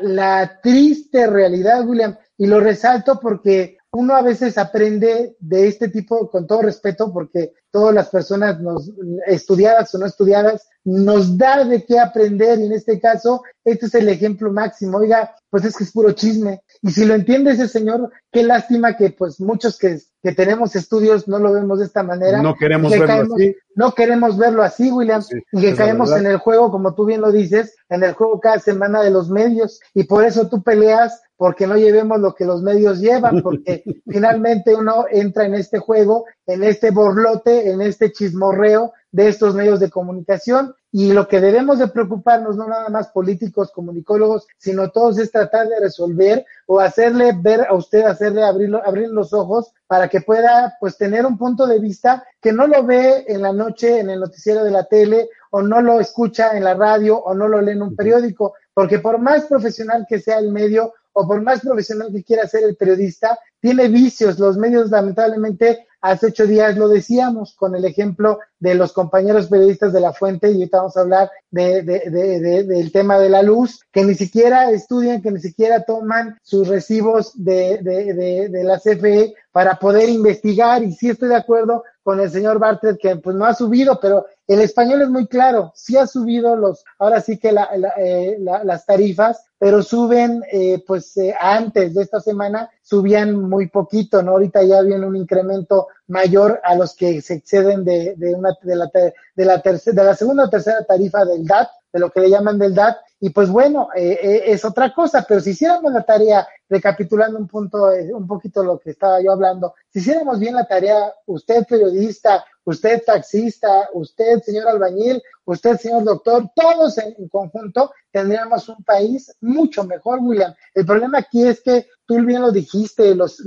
la triste realidad, William, y lo resalto porque uno a veces aprende de este tipo, con todo respeto, porque todas las personas nos, estudiadas o no estudiadas, nos da de qué aprender y en este caso, este es el ejemplo máximo. Oiga, pues es que es puro chisme. Y si lo entiende ese señor, qué lástima que pues muchos que, que tenemos estudios no lo vemos de esta manera. No queremos verlo así. No queremos verlo así, William, y que caemos en el juego, como tú bien lo dices, en el juego cada semana de los medios. Y por eso tú peleas porque no llevemos lo que los medios llevan, porque finalmente uno entra en este juego, en este borlote, en este chismorreo de estos medios de comunicación y lo que debemos de preocuparnos, no nada más políticos, comunicólogos, sino todos es tratar de resolver o hacerle ver a usted, hacerle abrir, abrir los ojos para que pueda pues tener un punto de vista que no lo ve en la noche en el noticiero de la tele o no lo escucha en la radio o no lo lee en un periódico, porque por más profesional que sea el medio, o por más profesional que quiera ser el periodista, tiene vicios. Los medios, lamentablemente, hace ocho días lo decíamos con el ejemplo de los compañeros periodistas de la fuente, y ahorita vamos a hablar de, de, de, del tema de la luz, que ni siquiera estudian, que ni siquiera toman sus recibos de, la CFE para poder investigar. Y sí estoy de acuerdo con el señor Bartlett, que pues no ha subido, pero el español es muy claro, sí ha subido los, ahora sí que la, eh, las tarifas, pero suben, eh, pues eh, antes de esta semana subían muy poquito, ¿no? Ahorita ya viene un incremento mayor a los que se exceden de, de una, de la, de la de la segunda o tercera tarifa del DAT, de lo que le llaman del y pues bueno, eh, eh, es otra cosa, pero si hiciéramos la tarea, recapitulando un punto, eh, un poquito lo que estaba yo hablando, si hiciéramos bien la tarea, usted periodista, usted taxista, usted señor albañil, usted señor doctor, todos en, conjunto tendríamos un país mucho mejor, William. El problema aquí es que tú bien lo dijiste, los,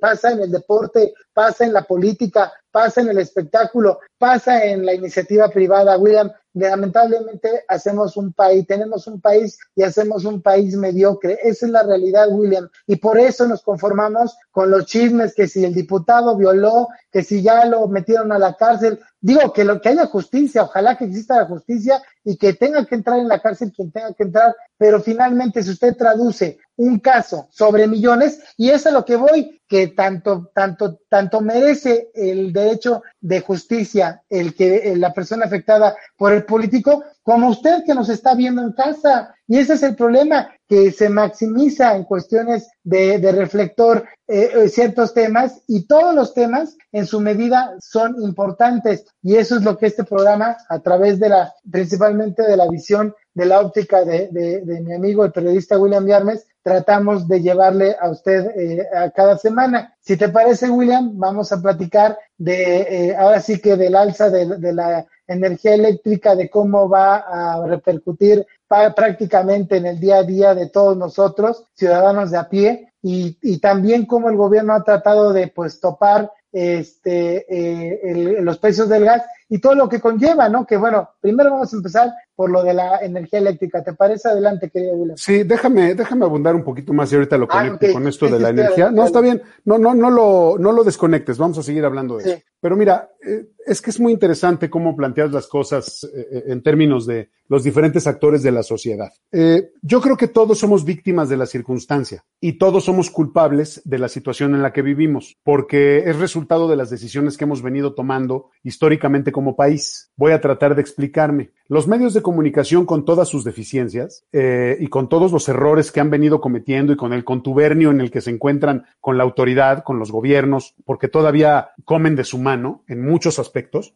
pasa en el deporte, pasa en la política, pasa en el espectáculo, pasa en la iniciativa privada, William lamentablemente hacemos un país, tenemos un país y hacemos un país mediocre. Esa es la realidad, William. Y por eso nos conformamos con los chismes que si el diputado violó, que si ya lo metieron a la cárcel. Digo que lo que haya justicia, ojalá que exista la justicia y que tenga que entrar en la cárcel quien tenga que entrar, pero finalmente si usted traduce un caso sobre millones, y eso es a lo que voy, que tanto, tanto, tanto merece el derecho de justicia el que la persona afectada por el político, como usted que nos está viendo en casa. Y ese es el problema, que se maximiza en cuestiones de, de reflector eh, eh, ciertos temas y todos los temas en su medida son importantes. Y eso es lo que este programa, a través de la, principalmente de la visión de la óptica de, de, mi amigo el periodista William Yarmes, tratamos de llevarle a usted eh, a cada semana. Si te parece, William, vamos a platicar de, eh, ahora sí que del alza de, de, la energía eléctrica, de cómo va a repercutir prácticamente en el día a día de todos nosotros, ciudadanos de a pie, y, y también cómo el gobierno ha tratado de pues topar este, eh, los precios del gas y todo lo que conlleva, ¿no? Que bueno, primero vamos a empezar por lo de la energía eléctrica. ¿Te parece? Adelante, querido William. Sí, déjame, déjame abundar un poquito más y ahorita lo ah, conecto con esto de la energía. No, está bien. No, no, no lo, no lo desconectes. Vamos a seguir hablando de eso. Pero mira, eh, es que es muy interesante cómo planteas las cosas eh, en términos de los diferentes actores de la sociedad. Eh, yo creo que todos somos víctimas de la circunstancia y todos somos culpables de la situación en la que vivimos, porque es resultado de las decisiones que hemos venido tomando históricamente como país. Voy a tratar de explicarme. Los medios de comunicación con todas sus deficiencias eh, y con todos los errores que han venido cometiendo y con el contubernio en el que se encuentran con la autoridad, con los gobiernos, porque todavía comen de su mano en muchos aspectos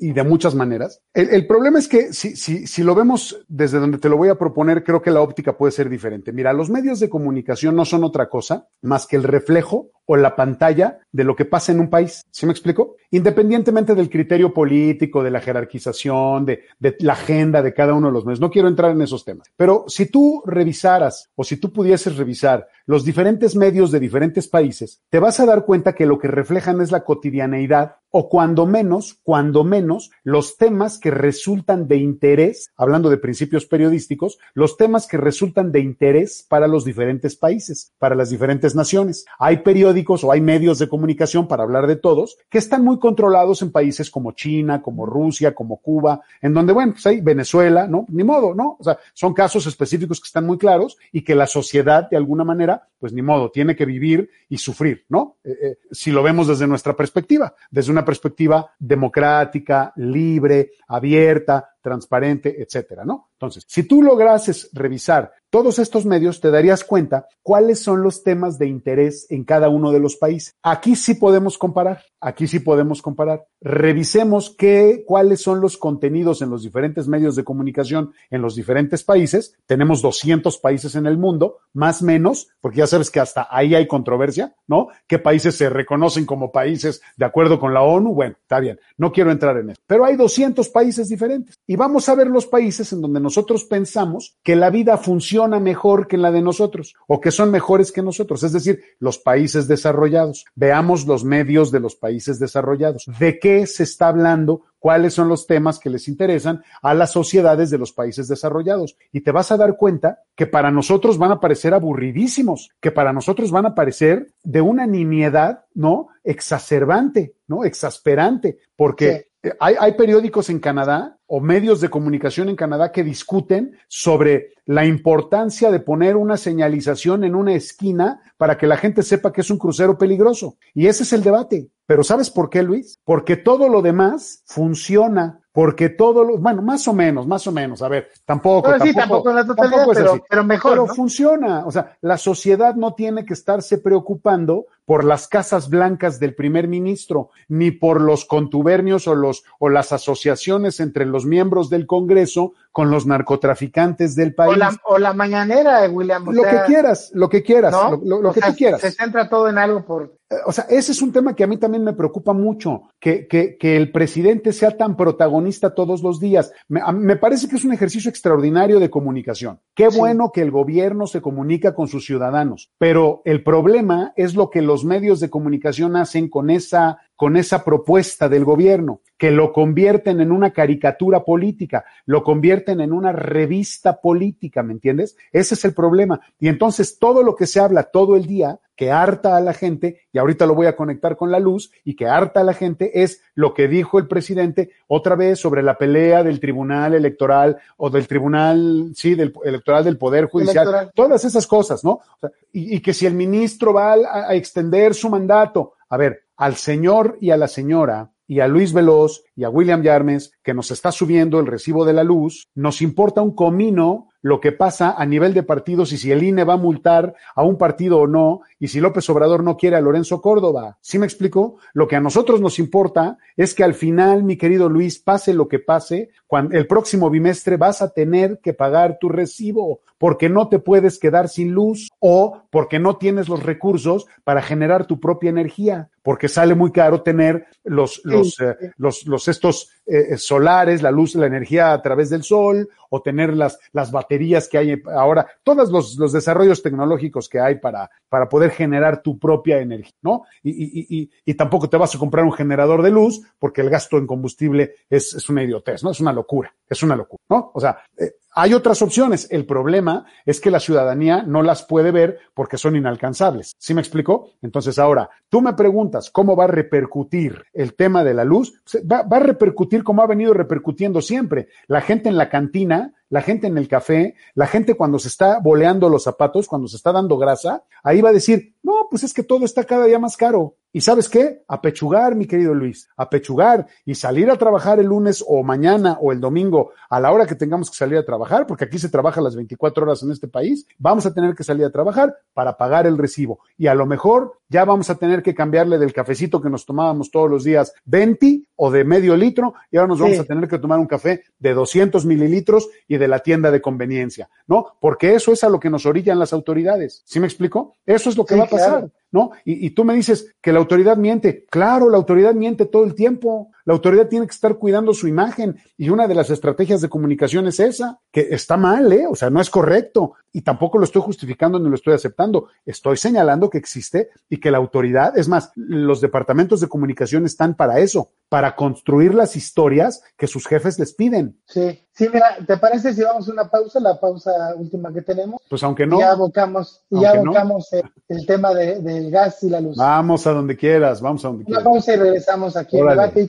y de muchas maneras. El, el problema es que si, si, si lo vemos desde donde te lo voy a proponer, creo que la óptica puede ser diferente. Mira, los medios de comunicación no son otra cosa más que el reflejo o la pantalla de lo que pasa en un país. ¿Sí me explico? Independientemente del criterio político, de la jerarquización, de, de la agenda de cada uno de los medios. No quiero entrar en esos temas. Pero si tú revisaras o si tú pudieses revisar los diferentes medios de diferentes países, te vas a dar cuenta que lo que reflejan es la cotidianeidad o cuando menos, cuando menos, los temas que resultan de interés, hablando de principios periodísticos, los temas que resultan de interés para los diferentes países, para las diferentes naciones. Hay periódicos o hay medios de comunicación, para hablar de todos, que están muy controlados en países como China, como Rusia, como Cuba, en donde, bueno, pues hay Venezuela, ¿no? Ni modo, ¿no? O sea, son casos específicos que están muy claros y que la sociedad, de alguna manera, pues ni modo, tiene que vivir y sufrir, ¿no? Eh, eh, si lo vemos desde nuestra perspectiva, desde una perspectiva democrática, libre, abierta, transparente, etcétera, ¿no? Entonces, si tú lograses revisar todos estos medios, te darías cuenta cuáles son los temas de interés en cada uno de los países. Aquí sí podemos comparar, aquí sí podemos comparar. Revisemos qué, cuáles son los contenidos en los diferentes medios de comunicación en los diferentes países. Tenemos 200 países en el mundo, más menos, porque ya sabes que hasta ahí hay controversia, ¿no? ¿Qué países se reconocen como países de acuerdo con la ONU? Bueno, está bien, no quiero entrar en eso. Pero hay 200 países diferentes. Y vamos a ver los países en donde nosotros pensamos que la vida funciona mejor que la de nosotros o que son mejores que nosotros, es decir, los países desarrollados. Veamos los medios de los países desarrollados. ¿De qué se está hablando? ¿Cuáles son los temas que les interesan a las sociedades de los países desarrollados? Y te vas a dar cuenta que para nosotros van a parecer aburridísimos, que para nosotros van a parecer de una nimiedad, ¿no? Exacerbante, ¿no? Exasperante, porque hay, hay, periódicos en Canadá o medios de comunicación en Canadá que discuten sobre la importancia de poner una señalización en una esquina para que la gente sepa que es un crucero peligroso. Y ese es el debate. Pero ¿sabes por qué, Luis? Porque todo lo demás funciona porque todo lo, bueno, más o menos, más o menos, a ver, tampoco, tampoco, sí, tampoco, la totalidad, tampoco es pero, así. pero mejor. Pero ¿no? funciona, o sea, la sociedad no tiene que estarse preocupando por las casas blancas del primer ministro, ni por los contubernios o los o las asociaciones entre los miembros del Congreso con los narcotraficantes del país. O la, o la mañanera, eh, William. o lo sea, que quieras, lo que quieras, ¿no? lo, lo- lo O que sea, tú quieras. Se centra todo en algo por. Eh, O sea, ese es un tema que a mí también me preocupa mucho, que, que, que el presidente sea tan protagonista todos los días. Me, a- me parece que es un ejercicio extraordinario de comunicación. Qué bueno que el gobierno se comunica con sus ciudadanos, pero el problema es lo que los medios de comunicación hacen con esa, con esa propuesta del gobierno, que lo convierten en una caricatura política, lo convierten en una revista política, ¿me entiendes? Ese es el problema. Y entonces todo lo que se habla todo el día, que harta a la gente, y ahorita lo voy a conectar con la luz, y que harta a la gente es lo que dijo el presidente otra vez sobre la pelea del tribunal electoral o del tribunal, sí, del electoral del Poder Judicial, Electoral. todas esas cosas, ¿no? O sea, y, y que si el ministro va a, a extender su mandato, a ver, al señor y a la señora y a Luis Veloz y a William Yarmes, que nos está subiendo el recibo de la luz, nos importa un comino lo que pasa a nivel de partidos y si el INE va a multar a un partido o no, y si López Obrador no quiere a Lorenzo Córdoba. ¿Sí me explico? Lo que a nosotros nos importa es que al final, mi querido Luis, pase lo que pase, el próximo bimestre vas a tener que pagar tu recibo porque no te puedes quedar sin luz o porque no tienes los recursos para generar tu propia energía, porque sale muy caro tener los, los, eh, los, los estos eh, solares, la luz, la energía a través del sol, o tener las, las baterías que hay ahora, todos los, los desarrollos tecnológicos que hay para, para poder generar tu propia energía, ¿no? Y, y, y, y tampoco te vas a comprar un generador de luz porque el gasto en combustible es, es una idiotez, ¿no? Es una locura, es una locura, ¿no? O sea, eh, hay otras opciones. El problema es que la ciudadanía no las puede ver porque son inalcanzables. ¿Sí me explico? Entonces ahora, tú me preguntas cómo va a repercutir el tema de la luz. Pues, Va, va a repercutir como ha venido repercutiendo siempre. La gente en la cantina, la gente en el café, la gente cuando se está boleando los zapatos, cuando se está dando grasa, ahí va a decir, no, pues es que todo está cada día más caro. ¿Y sabes qué? Apechugar, mi querido Luis, apechugar y salir a trabajar el lunes o mañana o el domingo a la hora que tengamos que salir a trabajar, porque aquí se trabaja las 24 horas en este país, vamos a tener que salir a trabajar para pagar el recibo. Y a lo mejor ya vamos a tener que cambiarle del cafecito que nos tomábamos todos los días 20 o de medio litro y ahora nos vamos Sí. a tener que tomar un café de 200 mililitros y de la tienda de conveniencia, ¿no? Porque eso es a lo que nos orillan las autoridades. ¿Sí me explico? Eso es lo que Sí, va a pasar. claro. ¿No? Y, y tú me dices que la autoridad miente. Claro, la autoridad miente todo el tiempo. La autoridad tiene que estar cuidando su imagen. Y una de las estrategias de comunicación es esa, que está mal, ¿eh? O sea, no es correcto. Y tampoco lo estoy justificando ni lo estoy aceptando. Estoy señalando que existe y que la autoridad, es más, los departamentos de comunicación están para eso, para construir las historias que sus jefes les piden. Sí, sí, mira, ¿te parece si vamos a una pausa, la pausa última que tenemos? Pues aunque no. Ya abocamos, ya no. abocamos el, el tema de- del gas y la luz. Vamos a donde quieras, vamos a donde Una quieras. pausa y regresamos aquí en Órale, Debate y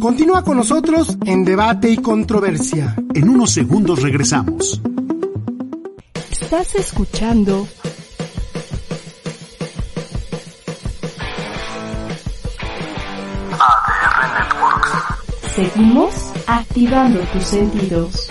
Continúa con nosotros en Debate y Controversia. En unos segundos regresamos. Estás escuchando ADR Networks. Seguimos activando tus sentidos.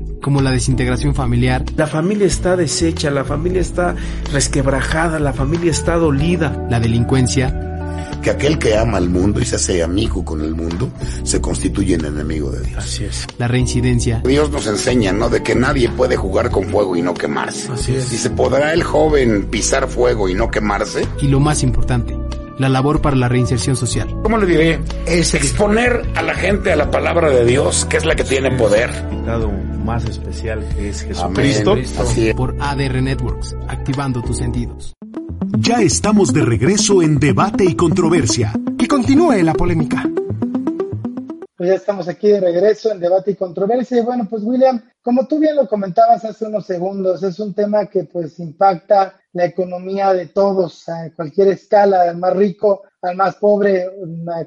Como la desintegración familiar. La familia está deshecha, la familia está resquebrajada, la familia está dolida. La delincuencia. Que aquel que ama al mundo y se hace amigo con el mundo, se constituye en enemigo de Dios. Así es. La reincidencia. Dios nos enseña, ¿no? De que nadie puede jugar con fuego y no quemarse. Así es. Dice, ¿podrá el joven pisar fuego y no quemarse? Y lo más importante, la labor para la reinserción social. ¿Cómo le diré? Es exponer a la gente a la palabra de Dios, que es la que tiene poder. Más especial que es Jesucristo. Amén. Por ADR Networks, activando tus sentidos. Ya estamos de regreso en Debate y Controversia. Que continúe la polémica. Pues ya estamos aquí de regreso en debate y controversia. Y bueno, pues William, como tú bien lo comentabas hace unos segundos, es un tema que pues impacta la economía de todos a cualquier escala, del más rico al más pobre,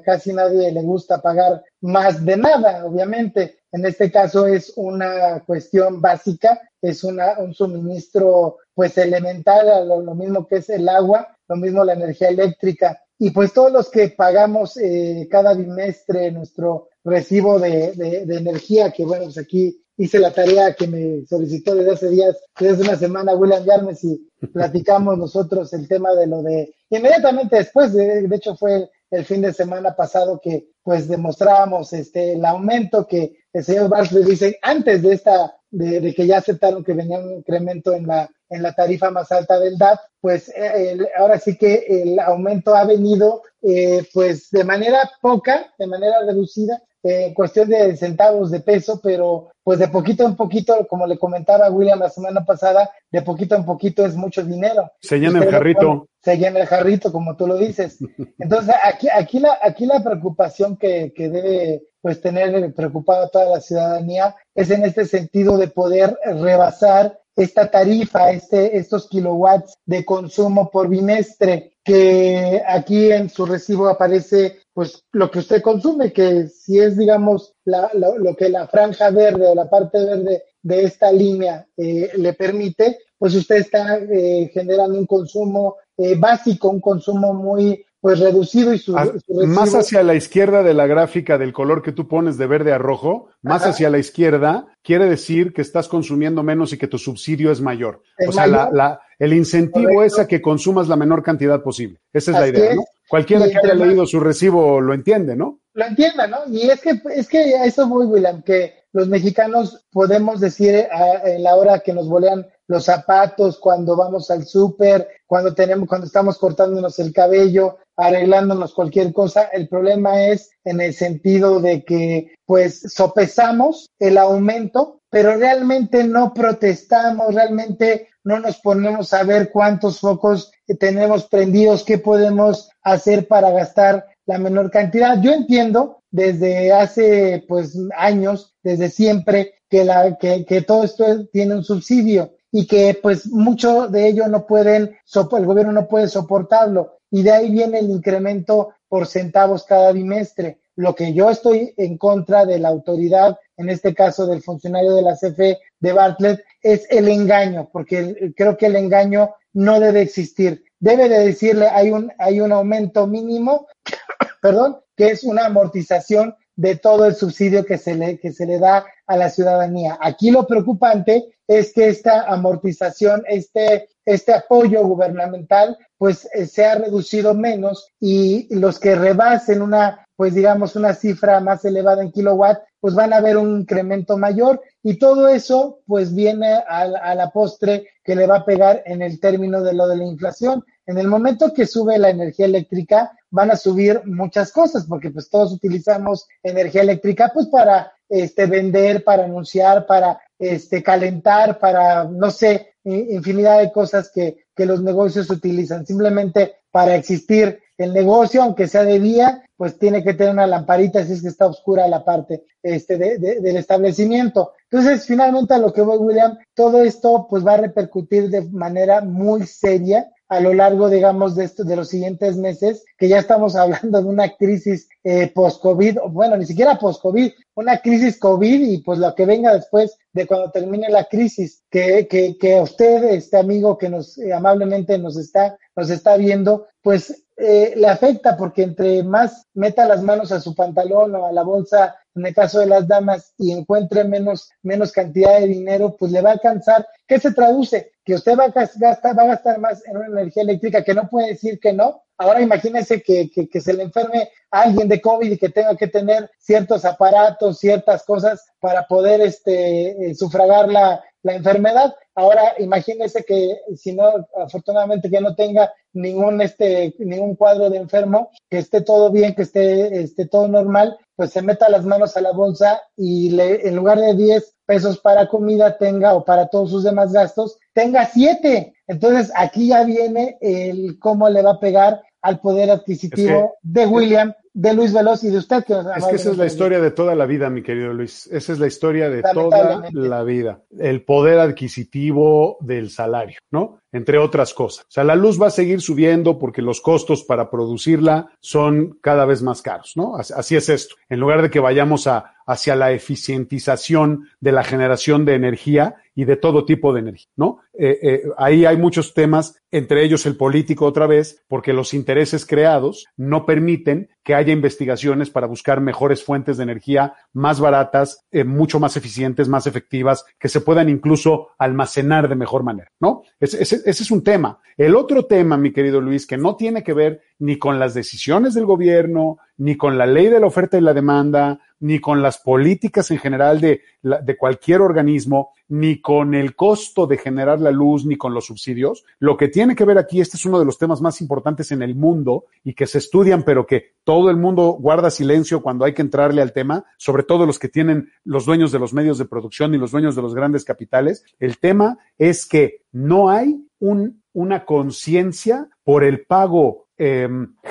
casi nadie le gusta pagar más de nada, obviamente. En este caso es una cuestión básica, es una, un suministro pues elemental lo, lo mismo que es el agua, lo mismo la energía eléctrica. Y pues todos los que pagamos eh, cada bimestre nuestro recibo de, de, de, energía, que bueno, pues aquí hice la tarea que me solicitó desde hace días, desde una semana William Yarmes y platicamos nosotros el tema de lo de, inmediatamente después, de, de hecho fue el fin de semana pasado que pues demostrábamos este el aumento que el señor Bartlett dice antes de esta, de, de, que ya aceptaron que venía un incremento en la en la tarifa más alta del DAP, pues eh, el, ahora sí que el aumento ha venido eh, pues de manera poca, de manera reducida, eh, cuestión de centavos de peso, pero pues de poquito en poquito, como le comentaba William la semana pasada, de poquito en poquito es mucho dinero. Se llena el jarrito. Se llena el jarrito, como tú lo dices. Entonces, aquí, aquí, la, aquí la preocupación que, que debe pues tener preocupada toda la ciudadanía es en este sentido de poder rebasar esta tarifa, este, estos kilowatts de consumo por bimestre, que aquí en su recibo aparece pues lo que usted consume, que si es digamos la, lo, que la franja verde o la parte verde de esta línea eh, le permite, pues usted está eh, generando un consumo eh, básico, un consumo muy pues reducido y su, su recibo... más hacia la izquierda de la gráfica del color que tú pones de verde a rojo, más Ajá. hacia la izquierda quiere decir que estás consumiendo menos y que tu subsidio es mayor. ¿Es o sea, mayor? La, la, el incentivo Correcto. es a que consumas la menor cantidad posible. Esa es Así la idea, es. ¿no? Cualquiera que haya leído su recibo lo entiende, ¿no? Lo entiende, ¿no? Y es que, es que a eso voy, William, que los mexicanos podemos decir a, a la hora que nos bolean los zapatos, cuando vamos al súper, cuando tenemos, cuando estamos cortándonos el cabello, arreglándonos cualquier cosa. El problema es en el sentido de que, pues, sopesamos el aumento, pero realmente no protestamos, realmente no nos ponemos a ver cuántos focos tenemos prendidos, qué podemos hacer para gastar la menor cantidad. Yo entiendo desde hace pues años, desde siempre, que, la, que, que todo esto tiene un subsidio y que pues mucho de ello no pueden, el gobierno no puede soportarlo y de ahí viene el incremento por centavos cada bimestre. Lo que yo estoy en contra de la autoridad, en este caso del funcionario de la CFE de Bartlett, es el engaño, porque creo que el engaño no debe existir. Debe de decirle, hay un, hay un aumento mínimo, perdón, que es una amortización de todo el subsidio que se le, que se le da a la ciudadanía. Aquí lo preocupante es que esta amortización, este, este apoyo gubernamental, pues eh, se ha reducido menos y los que rebasen una, pues digamos, una cifra más elevada en kilowatt, pues van a ver un incremento mayor y todo eso pues viene a, a la postre que le va a pegar en el término de lo de la inflación. En el momento que sube la energía eléctrica, van a subir muchas cosas, porque pues todos utilizamos energía eléctrica pues para este vender, para anunciar, para este calentar, para no sé, infinidad de cosas que, que los negocios utilizan. Simplemente para existir el negocio, aunque sea de día, pues tiene que tener una lamparita si es que está oscura la parte este, de, de, del establecimiento. Entonces, finalmente a lo que voy, William, todo esto pues va a repercutir de manera muy seria a lo largo, digamos, de, esto, de los siguientes meses, que ya estamos hablando de una crisis eh, post-COVID, bueno, ni siquiera post-COVID, una crisis COVID y pues lo que venga después de cuando termine la crisis, que, que, que usted, este amigo que nos eh, amablemente nos está, nos está viendo, pues eh, le afecta porque entre más meta las manos a su pantalón o a la bolsa, en el caso de las damas, y encuentre menos, menos cantidad de dinero, pues le va a alcanzar. ¿Qué se traduce? Que usted va a gastar, va a gastar más en una energía eléctrica que no puede decir que no. Ahora imagínese que, que, que se le enferme a alguien de COVID y que tenga que tener ciertos aparatos, ciertas cosas para poder este, eh, sufragar la, la enfermedad. Ahora imagínese que si no, afortunadamente que no tenga ningún este ningún cuadro de enfermo, que esté todo bien, que esté, esté todo normal, pues se meta las manos a la bolsa y le, en lugar de 10 pesos para comida tenga o para todos sus demás gastos, tenga 7. Entonces aquí ya viene el cómo le va a pegar al poder adquisitivo es que, de William, de Luis Veloz y de usted. Que es que esa es la historia de toda la vida, mi querido Luis. Esa es la historia de toda la vida. El poder adquisitivo del salario, ¿no? Entre otras cosas. O sea, la luz va a seguir subiendo porque los costos para producirla son cada vez más caros, ¿no? Así es esto. En lugar de que vayamos a, hacia la eficientización de la generación de energía y de todo tipo de energía, ¿no? Eh, eh, ahí hay muchos temas, entre ellos el político otra vez, porque los intereses creados no permiten que haya investigaciones para buscar mejores fuentes de energía más baratas, eh, mucho más eficientes, más efectivas, que se puedan incluso almacenar de mejor manera, ¿no? Ese, ese, ese es un tema. El otro tema, mi querido Luis, que no tiene que ver ni con las decisiones del gobierno, ni con la ley de la oferta y la demanda, ni con las políticas en general de, de cualquier organismo, ni con el costo de generar la luz, ni con los subsidios. Lo que tiene que ver aquí, este es uno de los temas más importantes en el mundo y que se estudian, pero que todo el mundo guarda silencio cuando hay que entrarle al tema, sobre todo los que tienen los dueños de los medios de producción y los dueños de los grandes capitales. El tema es que no hay un, una conciencia por el pago eh,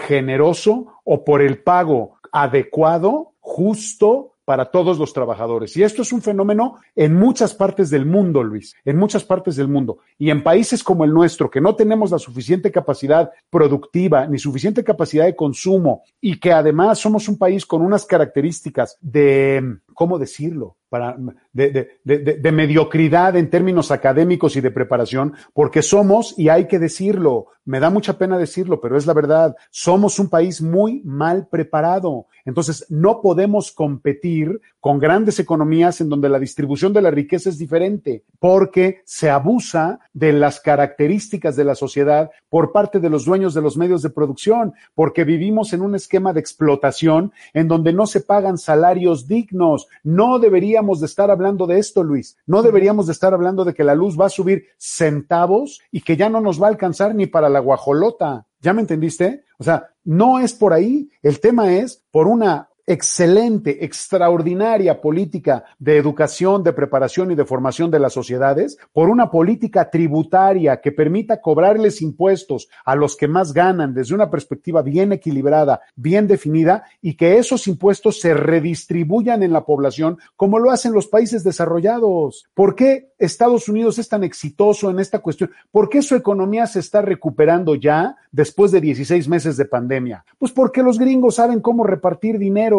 generoso o por el pago adecuado, justo para todos los trabajadores. Y esto es un fenómeno en muchas partes del mundo, Luis, en muchas partes del mundo. Y en países como el nuestro, que no tenemos la suficiente capacidad productiva ni suficiente capacidad de consumo y que además somos un país con unas características de, ¿cómo decirlo? Para, de, de, de, de, mediocridad en términos académicos y de preparación, porque somos, y hay que decirlo, me da mucha pena decirlo, pero es la verdad, somos un país muy mal preparado. Entonces, no podemos competir con grandes economías en donde la distribución de la riqueza es diferente, porque se abusa de las características de la sociedad por parte de los dueños de los medios de producción, porque vivimos en un esquema de explotación en donde no se pagan salarios dignos. No deberíamos de estar hablando de esto, Luis. No deberíamos de estar hablando de que la luz va a subir centavos y que ya no nos va a alcanzar ni para la guajolota. ¿Ya me entendiste? O sea, no es por ahí. El tema es por una excelente, extraordinaria política de educación, de preparación y de formación de las sociedades, por una política tributaria que permita cobrarles impuestos a los que más ganan desde una perspectiva bien equilibrada, bien definida, y que esos impuestos se redistribuyan en la población como lo hacen los países desarrollados. ¿Por qué Estados Unidos es tan exitoso en esta cuestión? ¿Por qué su economía se está recuperando ya después de 16 meses de pandemia? Pues porque los gringos saben cómo repartir dinero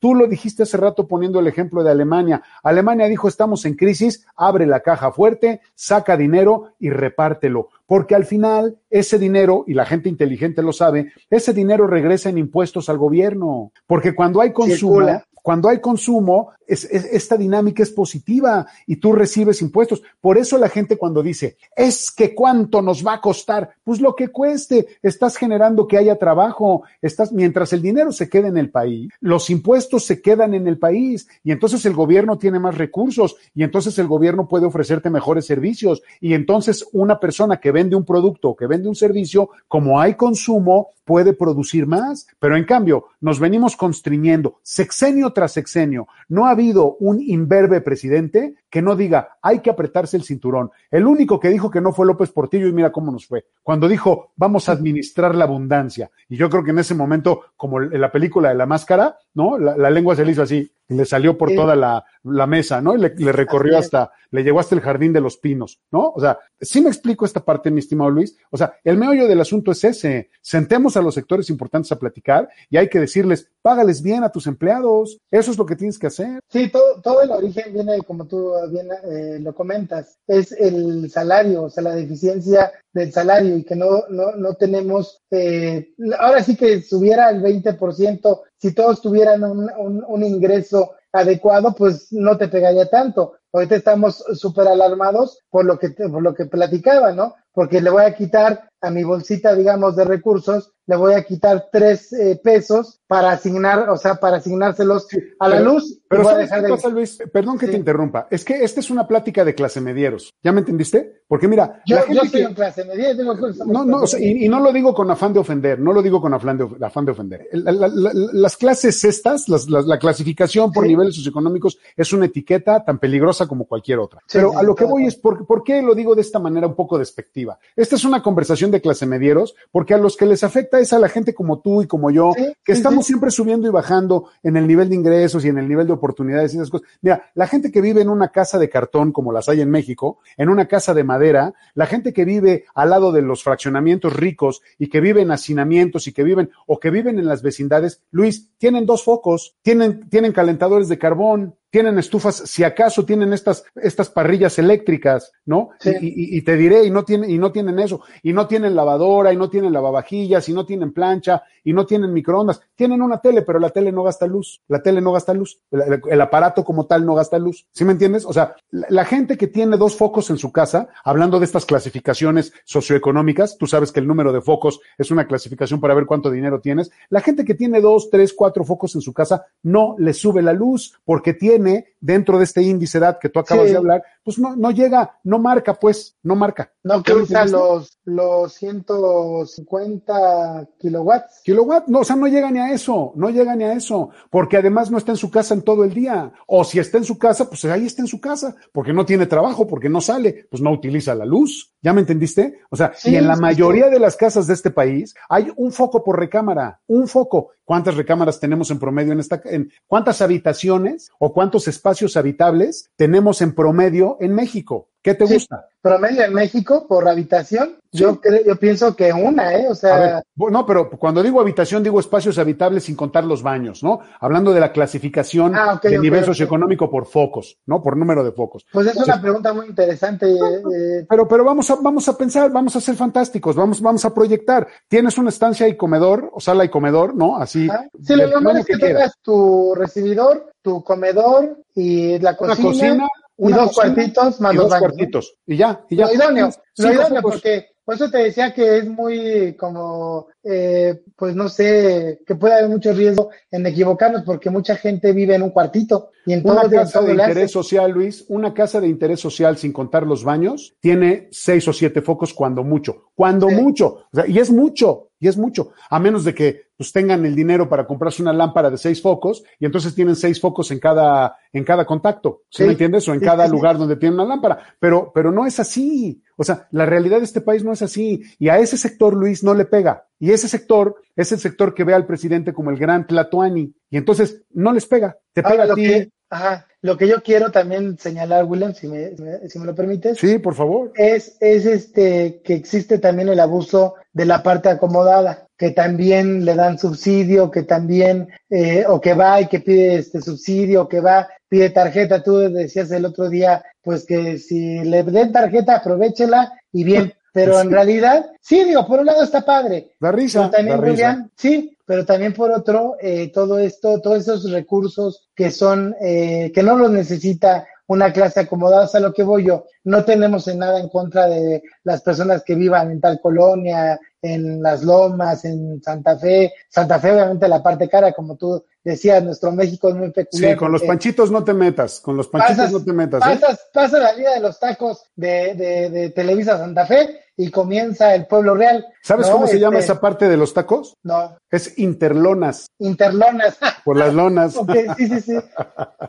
Tú lo dijiste hace rato poniendo el ejemplo de Alemania. Alemania dijo, estamos en crisis, abre la caja fuerte, saca dinero y repártelo. Porque al final ese dinero, y la gente inteligente lo sabe, ese dinero regresa en impuestos al gobierno. Porque cuando hay consumo, cuando hay consumo, es, es, esta dinámica es positiva y tú recibes impuestos. Por eso la gente cuando dice, es que cuánto nos va a costar, pues lo que cueste, estás generando que haya trabajo, estás, mientras el dinero se quede en el país, los impuestos se quedan en el país y entonces el gobierno tiene más recursos y entonces el gobierno puede ofrecerte mejores servicios y entonces una persona que vende un producto, que vende un servicio, como hay consumo, puede producir más, pero en cambio nos venimos constriñendo sexenio tras sexenio. No ha habido un imberbe presidente que no diga hay que apretarse el cinturón. El único que dijo que no fue López Portillo y mira cómo nos fue. Cuando dijo vamos a administrar la abundancia. Y yo creo que en ese momento, como en la película de la máscara, ¿no? La, la lengua se le hizo así y le salió por toda la, la, mesa, ¿no? Y le, le recorrió hasta, le llegó hasta el jardín de los pinos, ¿no? O sea, sí me explico esta parte, mi estimado Luis. O sea, el meollo del asunto es ese. Sentemos a los sectores importantes a platicar y hay que decirles, págales bien a tus empleados. Eso es lo que tienes que hacer. Sí, todo, todo el origen viene, como tú bien eh, lo comentas, es el salario, o sea, la deficiencia del salario y que no, no, no tenemos, eh, ahora sí que subiera el 20%, si todos tuvieran un, un, ingreso adecuado, pues no te pegaría tanto. Ahorita estamos súper alarmados por lo que por lo que platicaba, ¿no? Porque le voy a quitar a mi bolsita, digamos, de recursos, le voy a quitar tres eh, pesos para asignar, o sea, para asignárselos a la pero, luz. Pero voy a ¿sabes dejar qué de- pasa, Luis? Perdón que te interrumpa. Es que esta es una plática de clase medieros. ¿Ya me entendiste? Porque mira, Yo, la yo gente estoy que- en clase digo estamos No, no, o sea, y, y no lo digo con afán de ofender, no lo digo con afán de, afán de ofender. La- la- la- las clases estas, las- las- la clasificación por niveles socioeconómicos es una etiqueta tan peligrosa como cualquier otra. Pero a lo que voy es, por, ¿por qué lo digo de esta manera un poco despectiva? Esta es una conversación de clase medieros, porque a los que les afecta es a la gente como tú y como yo, Sí, que sí, estamos sí. siempre subiendo y bajando en el nivel de ingresos y en el nivel de oportunidades y esas cosas. Mira, la gente que vive en una casa de cartón, como las hay en México, en una casa de madera, la gente que vive al lado de los fraccionamientos ricos y que vive en hacinamientos y que viven o que viven en las vecindades, Luis, tienen dos focos, tienen, tienen calentadores de carbón, tienen estufas, si acaso tienen estas, estas parrillas eléctricas, ¿no? Sí. Y, y- y te diré, y no tienen, y no tienen eso, y no tienen lavadora, y no tienen lavavajillas, y no tienen plancha, y no tienen microondas. Tienen una tele, pero la tele no gasta luz. La tele no gasta luz. El, el- el aparato como tal no gasta luz. ¿Sí me entiendes? O sea, la, la gente que tiene dos focos en su casa, hablando de estas clasificaciones socioeconómicas, tú sabes que el número de focos es una clasificación para ver cuánto dinero tienes. La gente que tiene dos, tres, cuatro focos en su casa no le sube la luz porque tiene dentro de este índice de edad que tú acabas Sí. de hablar, pues no, no llega, no marca, pues, no marca. No que ¿Ya me usa entendiste? los, los 150 kilowatts. Kilowatt, no, o sea, no llega ni a eso, no llega ni a eso, porque además no está en su casa en todo el día. O si está en su casa, pues ahí está en su casa, porque no tiene trabajo, porque no sale, pues no utiliza la luz. ¿Ya me entendiste? O sea, Sí, y en la mayoría de las casas de este país hay un foco por recámara, un foco. ¿Cuántas recámaras tenemos en promedio en esta, en cuántas habitaciones o cuántos espacios habitables tenemos en promedio en México? ¿Qué te Sí. gusta? Promedio en México por habitación, yo creo, yo pienso que una, ¿eh? O sea, ver, no, pero cuando digo habitación, digo espacios habitables sin contar los baños, ¿no? Hablando de la clasificación Ah, de nivel socioeconómico por focos, ¿no? Por número de focos. pues es una pregunta muy interesante. eh, pero, pero vamos a, vamos a pensar, vamos a ser fantásticos, vamos, vamos a proyectar. Tienes una estancia y comedor, o sala y comedor, ¿no? Así. ajá. Sí, lo normal es que, tengas tu recibidor, tu comedor y la Una cocina, y una dos cocina cuartitos más y dos baños. ¿no? cuartitos. Y ya, y ya. Lo idóneo, lo idóneo, porque por eso te decía que es muy como, eh, pues no sé, que puede haber mucho riesgo en equivocarnos porque mucha gente vive en un cuartito y en Una todo, casa todo de hace. interés social, Luis, una casa de interés social sin contar los baños, tiene seis o siete focos cuando mucho, cuando Sí. mucho, o sea, y es mucho, y es mucho, a menos de que pues tengan el dinero para comprarse una lámpara de seis focos y entonces tienen seis focos en cada, en cada contacto, ¿sí, Sí. me entiendes? O en Sí, cada sí, lugar donde tienen una lámpara, pero, pero no es así. O sea, la realidad de este país no es así. Y a ese sector, Luis, no le pega. Y ese sector es el sector que ve al presidente como el gran Tlatoani. Y entonces no les pega. Te pega Ahora, a ti, que- Ajá. Lo que yo quiero también señalar, William, si me, si me, lo permites. Sí, por favor. Es, es este que existe también el abuso de la parte acomodada, que también le dan subsidio, que también, eh, o que va y que pide este subsidio, que va, pide tarjeta. Tú decías el otro día, pues que si le den tarjeta, aprovechela y bien. Pero en realidad, sí, digo, por un lado está padre. Da risa. Pero también, risa. Sí, pero también por otro, eh, todo esto, todos esos recursos que son, eh, que no los necesita una clase acomodada, sea, lo que voy yo, no tenemos en nada en contra de las personas que vivan en tal colonia, en las lomas, en Santa Fe, Santa Fe obviamente la parte cara, como tú decías, nuestro México es muy peculiar. Sí, con los porque panchitos no te metas, con los panchitos pasas, no te metas. ¿eh? pasas, pasas la vida de los tacos de, de, de Televisa Santa Fe y comienza el pueblo real. ¿Sabes ¿no? cómo se llama Este, esa parte de los tacos? No, Es interlonas, interlonas. por las lonas. Sí, sí, sí.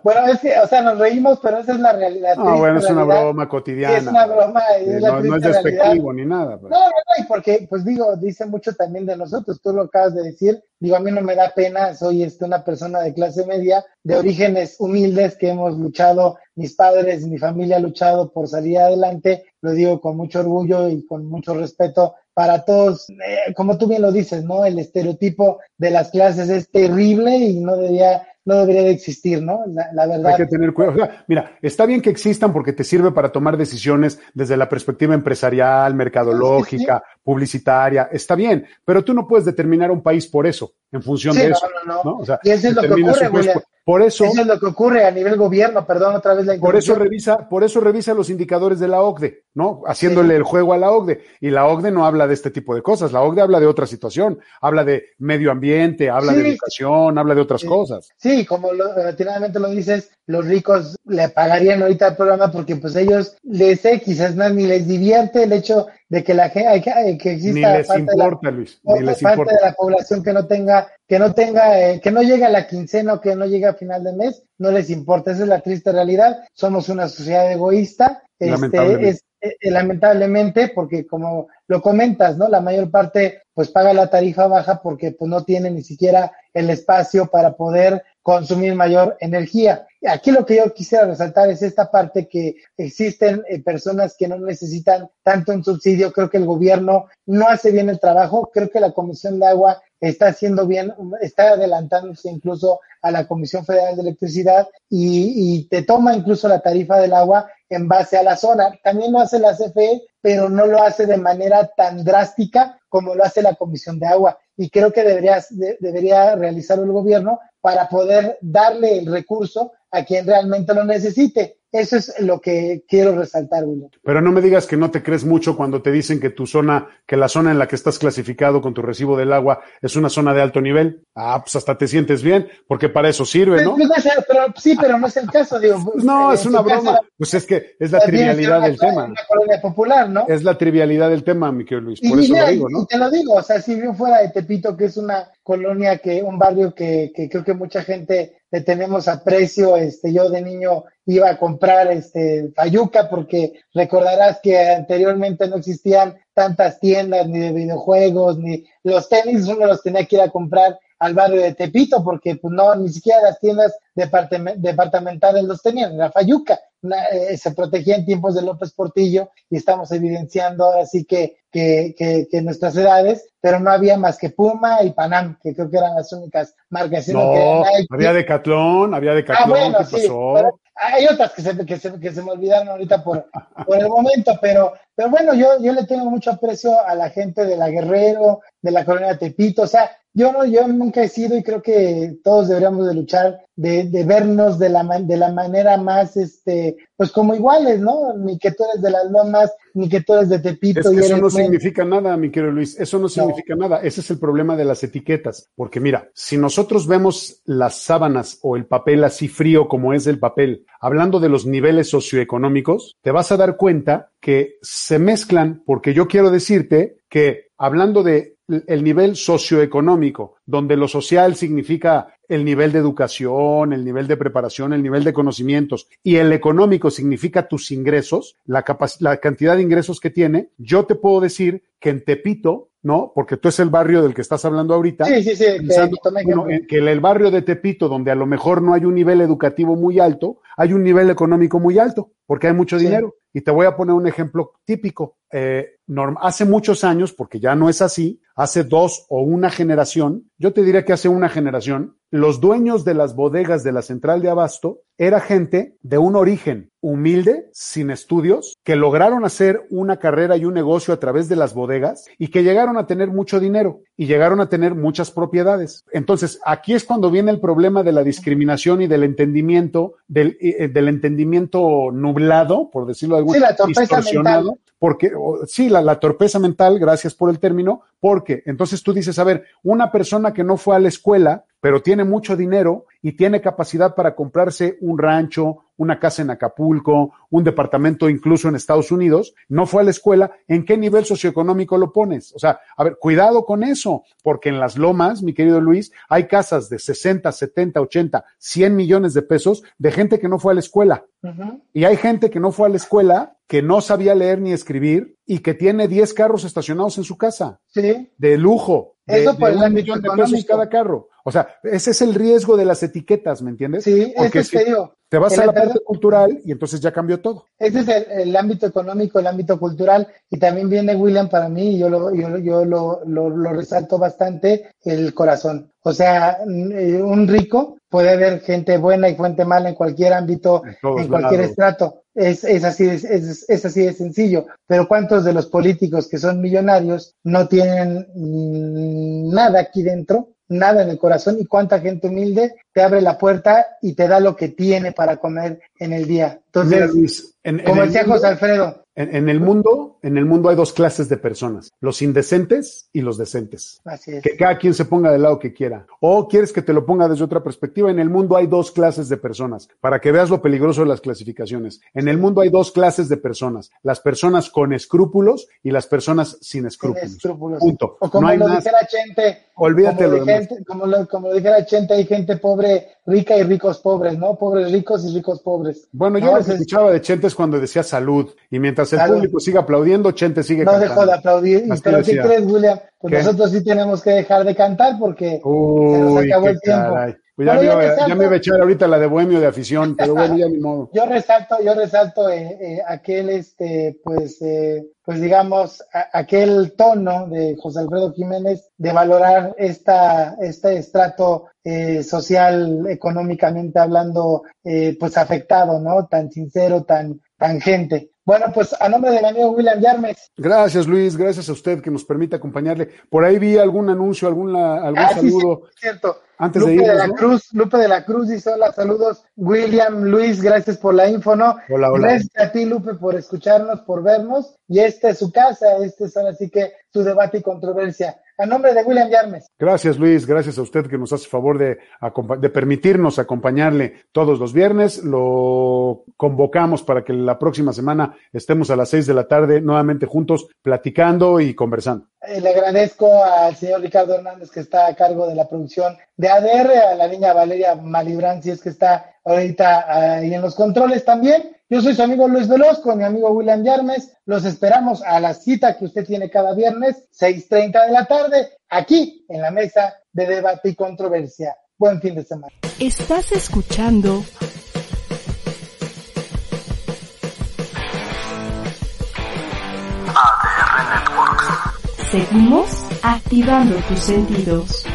Bueno, es que, o sea, nos reímos, pero esa es la realidad. No, bueno, es una broma cotidiana. Sí, es una broma, es Eh, la no, no es despectivo realidad. ni nada. pues. No, no, no, y porque, pues digo, dice mucho también de nosotros, tú lo acabas de decir, digo, a mí no me da pena, soy este, una persona de clase media, de orígenes humildes que hemos luchado, mis padres, mi familia ha luchado por salir adelante, lo digo con mucho orgullo y con mucho respeto para todos, eh, como tú bien lo dices, ¿no? El estereotipo de las clases es terrible y no debería, no debería de existir, ¿no? La, la verdad. Hay que tener cuidado. O sea, mira, está bien que existan porque te sirve para tomar decisiones desde la perspectiva empresarial, mercadológica, publicitaria. Está bien, pero tú no puedes determinar un país por eso, en función Sí, de no, eso. no, no. O sea, Y eso es lo que ocurre. William. Por eso, Eso es lo que ocurre a nivel gobierno, perdón otra vez la por eso revisa, por eso revisa los indicadores de la OCDE, ¿no? Haciéndole el juego a la OCDE. Y la OCDE no habla de este tipo de cosas. La OCDE habla de otra situación. Habla de medio ambiente, habla de educación, habla de otras cosas. Sí, como lo, relativamente lo dices, los ricos le pagarían ahorita el programa porque pues ellos les sé, quizás más ni les divierte el hecho de que la gente que, que exista Ni les parte de la- importa, Luis. Ni les parte importa. de la población que no tenga, que no tenga, eh, que no llegue a la quincena o que no llegue a final de mes, no les importa. Esa es la triste realidad. Somos una sociedad egoísta. Este, Lamentablemente. es, eh, lamentablemente, porque como lo comentas, ¿no? La mayor parte pues paga la tarifa baja porque pues no tiene ni siquiera el espacio para poder consumir mayor energía. Aquí lo que yo quisiera resaltar es esta parte que existen eh, personas que no necesitan tanto un subsidio. Creo que el gobierno no hace bien el trabajo. Creo que la Comisión de Agua está haciendo bien, está adelantándose incluso a la Comisión Federal de Electricidad y, te toma incluso la tarifa del agua en base a la zona. También lo hace la CFE, pero no lo hace de manera tan drástica como lo hace la Comisión de Agua. Y creo que debería, de- debería realizarlo el gobierno para poder darle el recurso a quien realmente lo necesite. Eso es lo que quiero resaltar, William. Pero no me digas que no te crees mucho cuando te dicen que tu zona, que la zona en la que estás clasificado con tu recibo del agua es una zona de alto nivel. Ah, pues hasta te sientes bien, porque para eso sirve, ¿no? Pues, no sé, pero, sí, pero no es el caso, digo. No, en es una caso, broma. Pues es que es la trivialidad del tema. Una colonia popular, ¿no? Es la trivialidad del tema, mi querido Luis. Y, Por eso mira, lo digo, y ¿no? te lo digo, o sea, si yo fuera de Tepito, que es una colonia que, un barrio que, que creo que mucha gente le tenemos aprecio, este, yo de niño iba a comprar este Fayuca porque recordarás que anteriormente no existían tantas tiendas ni de videojuegos, ni los tenis uno los tenía que ir a comprar al barrio de Tepito porque pues no, ni siquiera las tiendas departame- departamentales los tenían, era Fayuca, eh, se protegía en tiempos de López Portillo y estamos evidenciando ahora que, que, que, que nuestras edades, pero no había más que Puma y Panam, que creo que eran las únicas marcas. que No, Nike. había Decatlón, había Ah, Decatlón, bueno, ¿qué sí, pasó? pero hay otras que se, que se, que se me olvidaron ahorita por, por el momento, pero, pero bueno, yo, yo le tengo mucho aprecio a la gente de la Guerrero, de la colonia Tepito, o sea, yo no, yo nunca he sido y creo que todos deberíamos de luchar, de, de vernos de la, de la manera más, este, pues como iguales, ¿no? Ni que tú eres de las lomas, ni que tú eres de Tepito. Es que y eso no men- significa nada, mi querido Luis. Eso no significa nada. Ese es el problema de las etiquetas. Porque mira, si nosotros vemos las sábanas o el papel así frío como es el papel, hablando de los niveles socioeconómicos, te vas a dar cuenta que se mezclan, porque yo quiero decirte que hablando de el nivel socioeconómico, donde lo social significa el nivel de educación, el nivel de preparación, el nivel de conocimientos, y el económico significa tus ingresos, la, la cantidad de ingresos que tiene, yo te puedo decir que en Tepito, ¿no? Porque tú es el barrio del que estás hablando ahorita. Sí, sí, sí. Pensando, bueno, que el barrio de Tepito, donde a lo mejor no hay un nivel educativo muy alto, hay un nivel económico muy alto, porque hay mucho sí. dinero. Y te voy a poner un ejemplo típico. Eh, hace muchos años, porque ya no es así, hace dos o una generación, yo te diría que hace una generación, los dueños de las bodegas de la central de abasto era gente de un origen humilde, sin estudios, que lograron hacer una carrera y un negocio a través de las bodegas y que llegaron a tener mucho dinero y llegaron a tener muchas propiedades. Entonces, aquí es cuando viene el problema de la discriminación y del entendimiento, del, eh, del entendimiento nublado, por decirlo de alguna sí, la torpeza Porque, sí, la, la torpeza mental, gracias por el término, porque entonces tú dices, a ver, una persona que no fue a la escuela, pero tiene mucho dinero y tiene capacidad para comprarse un rancho, una casa en Acapulco, un departamento incluso en Estados Unidos, no fue a la escuela, ¿en qué nivel socioeconómico lo pones? O sea, a ver, cuidado con eso, porque en las lomas, mi querido Luis, hay casas de 60, 70, 80, 100 millones de pesos de gente que no fue a la escuela. Uh -huh. Y hay gente que no fue a la escuela, que no sabía leer ni escribir y que tiene 10 carros estacionados en su casa. Sí. De lujo. De, Eso por de el un millón de pesos cada carro. O sea, ese es el riesgo de las etiquetas, ¿me entiendes? Sí, Porque es que digo, te vas a la parte cultural y entonces ya cambió todo. Ese es el, el ámbito económico, el ámbito cultural, y también viene William para mí, y yo lo, yo, yo lo, lo, lo resalto bastante, el corazón. O sea, mm, un rico puede haber gente buena y gente mala en cualquier ámbito, En cualquier lados. estrato. Es, es, así, de- es, es así de sencillo. Pero ¿cuántos de los políticos que son millonarios no tienen mm, nada aquí dentro? Nada en el corazón y cuánta gente humilde te abre la puerta y te da lo que tiene para comer en el día. Entonces, Mira, Luis, en, como decía mundo- José Alfredo, en- en el mundo, en el mundo hay dos clases de personas, los indecentes y los decentes. así es. Que cada quien se ponga del lado que quiera. O quieres que te lo ponga desde otra perspectiva. En el mundo hay dos clases de personas, para que veas lo peligroso de las clasificaciones. En el mundo hay dos clases de personas, las personas con escrúpulos y las personas sin Sin escrúpulos. escrúpulos. Punto. O como no hay lo más. dijera Chente, Olvídate como, demás. dijera- como, lo, como lo dijera Chente, hay gente pobre, rica y ricos pobres, ¿no? Pobres ricos y ricos pobres. Bueno, yo No, lo que ese es- escuchaba de Chente es cuando decía salud. Y mientras el Salud. público siga aplaudiendo, Chente sigue no cantando. dejo de aplaudir. Así pero ¿qué crees, William? Pues ¿Qué? nosotros sí tenemos que dejar de cantar porque se nos acabó el tiempo. caray. Pues ya, me iba, ya resalto- me iba a echar ahorita la de Bohemio de afición, pero bueno, ya ni modo. Yo resalto, yo resalto eh, eh, aquel, este, pues, eh, pues digamos, a- aquel tono de José Alfredo Jiménez de valorar esta, este estrato eh, social, económicamente hablando, eh, pues afectado, ¿no? Tan sincero, tan tangente. Bueno, pues a nombre de mi amigo William Yarmes, Gracias, Luis. Gracias a usted que nos permite acompañarle. Por ahí vi algún anuncio, alguna, algún Ah, sí, sí, saludo. cierto. Antes Lupe de la ¿no? Cruz, Lupe de la Cruz dice hola, saludos. William, Luis, gracias por la info, ¿no? Hola, hola. Gracias a ti, Lupe, por escucharnos, por vernos. Y esta es su casa, este es ahora sí que su debate y controversia. A nombre de William Yarmes. Gracias, Luis. Gracias a usted que nos hace favor de, de permitirnos acompañarle todos los viernes. Lo convocamos para que la próxima semana estemos a las seis de la tarde nuevamente juntos, platicando y conversando. Eh, le agradezco al señor Ricardo Hernández que está a cargo de la producción de ADR, a la niña Valeria Malibrán, si es que está ahorita ahí en los controles también. Yo soy su amigo Luis Veloz con mi amigo William Yarmes. Los esperamos a la cita que usted tiene cada viernes, 6.30 de la tarde, aquí en la mesa de debate y controversia. Buen fin de semana. Estás escuchando ADR Networks. Seguimos activando tus sentidos.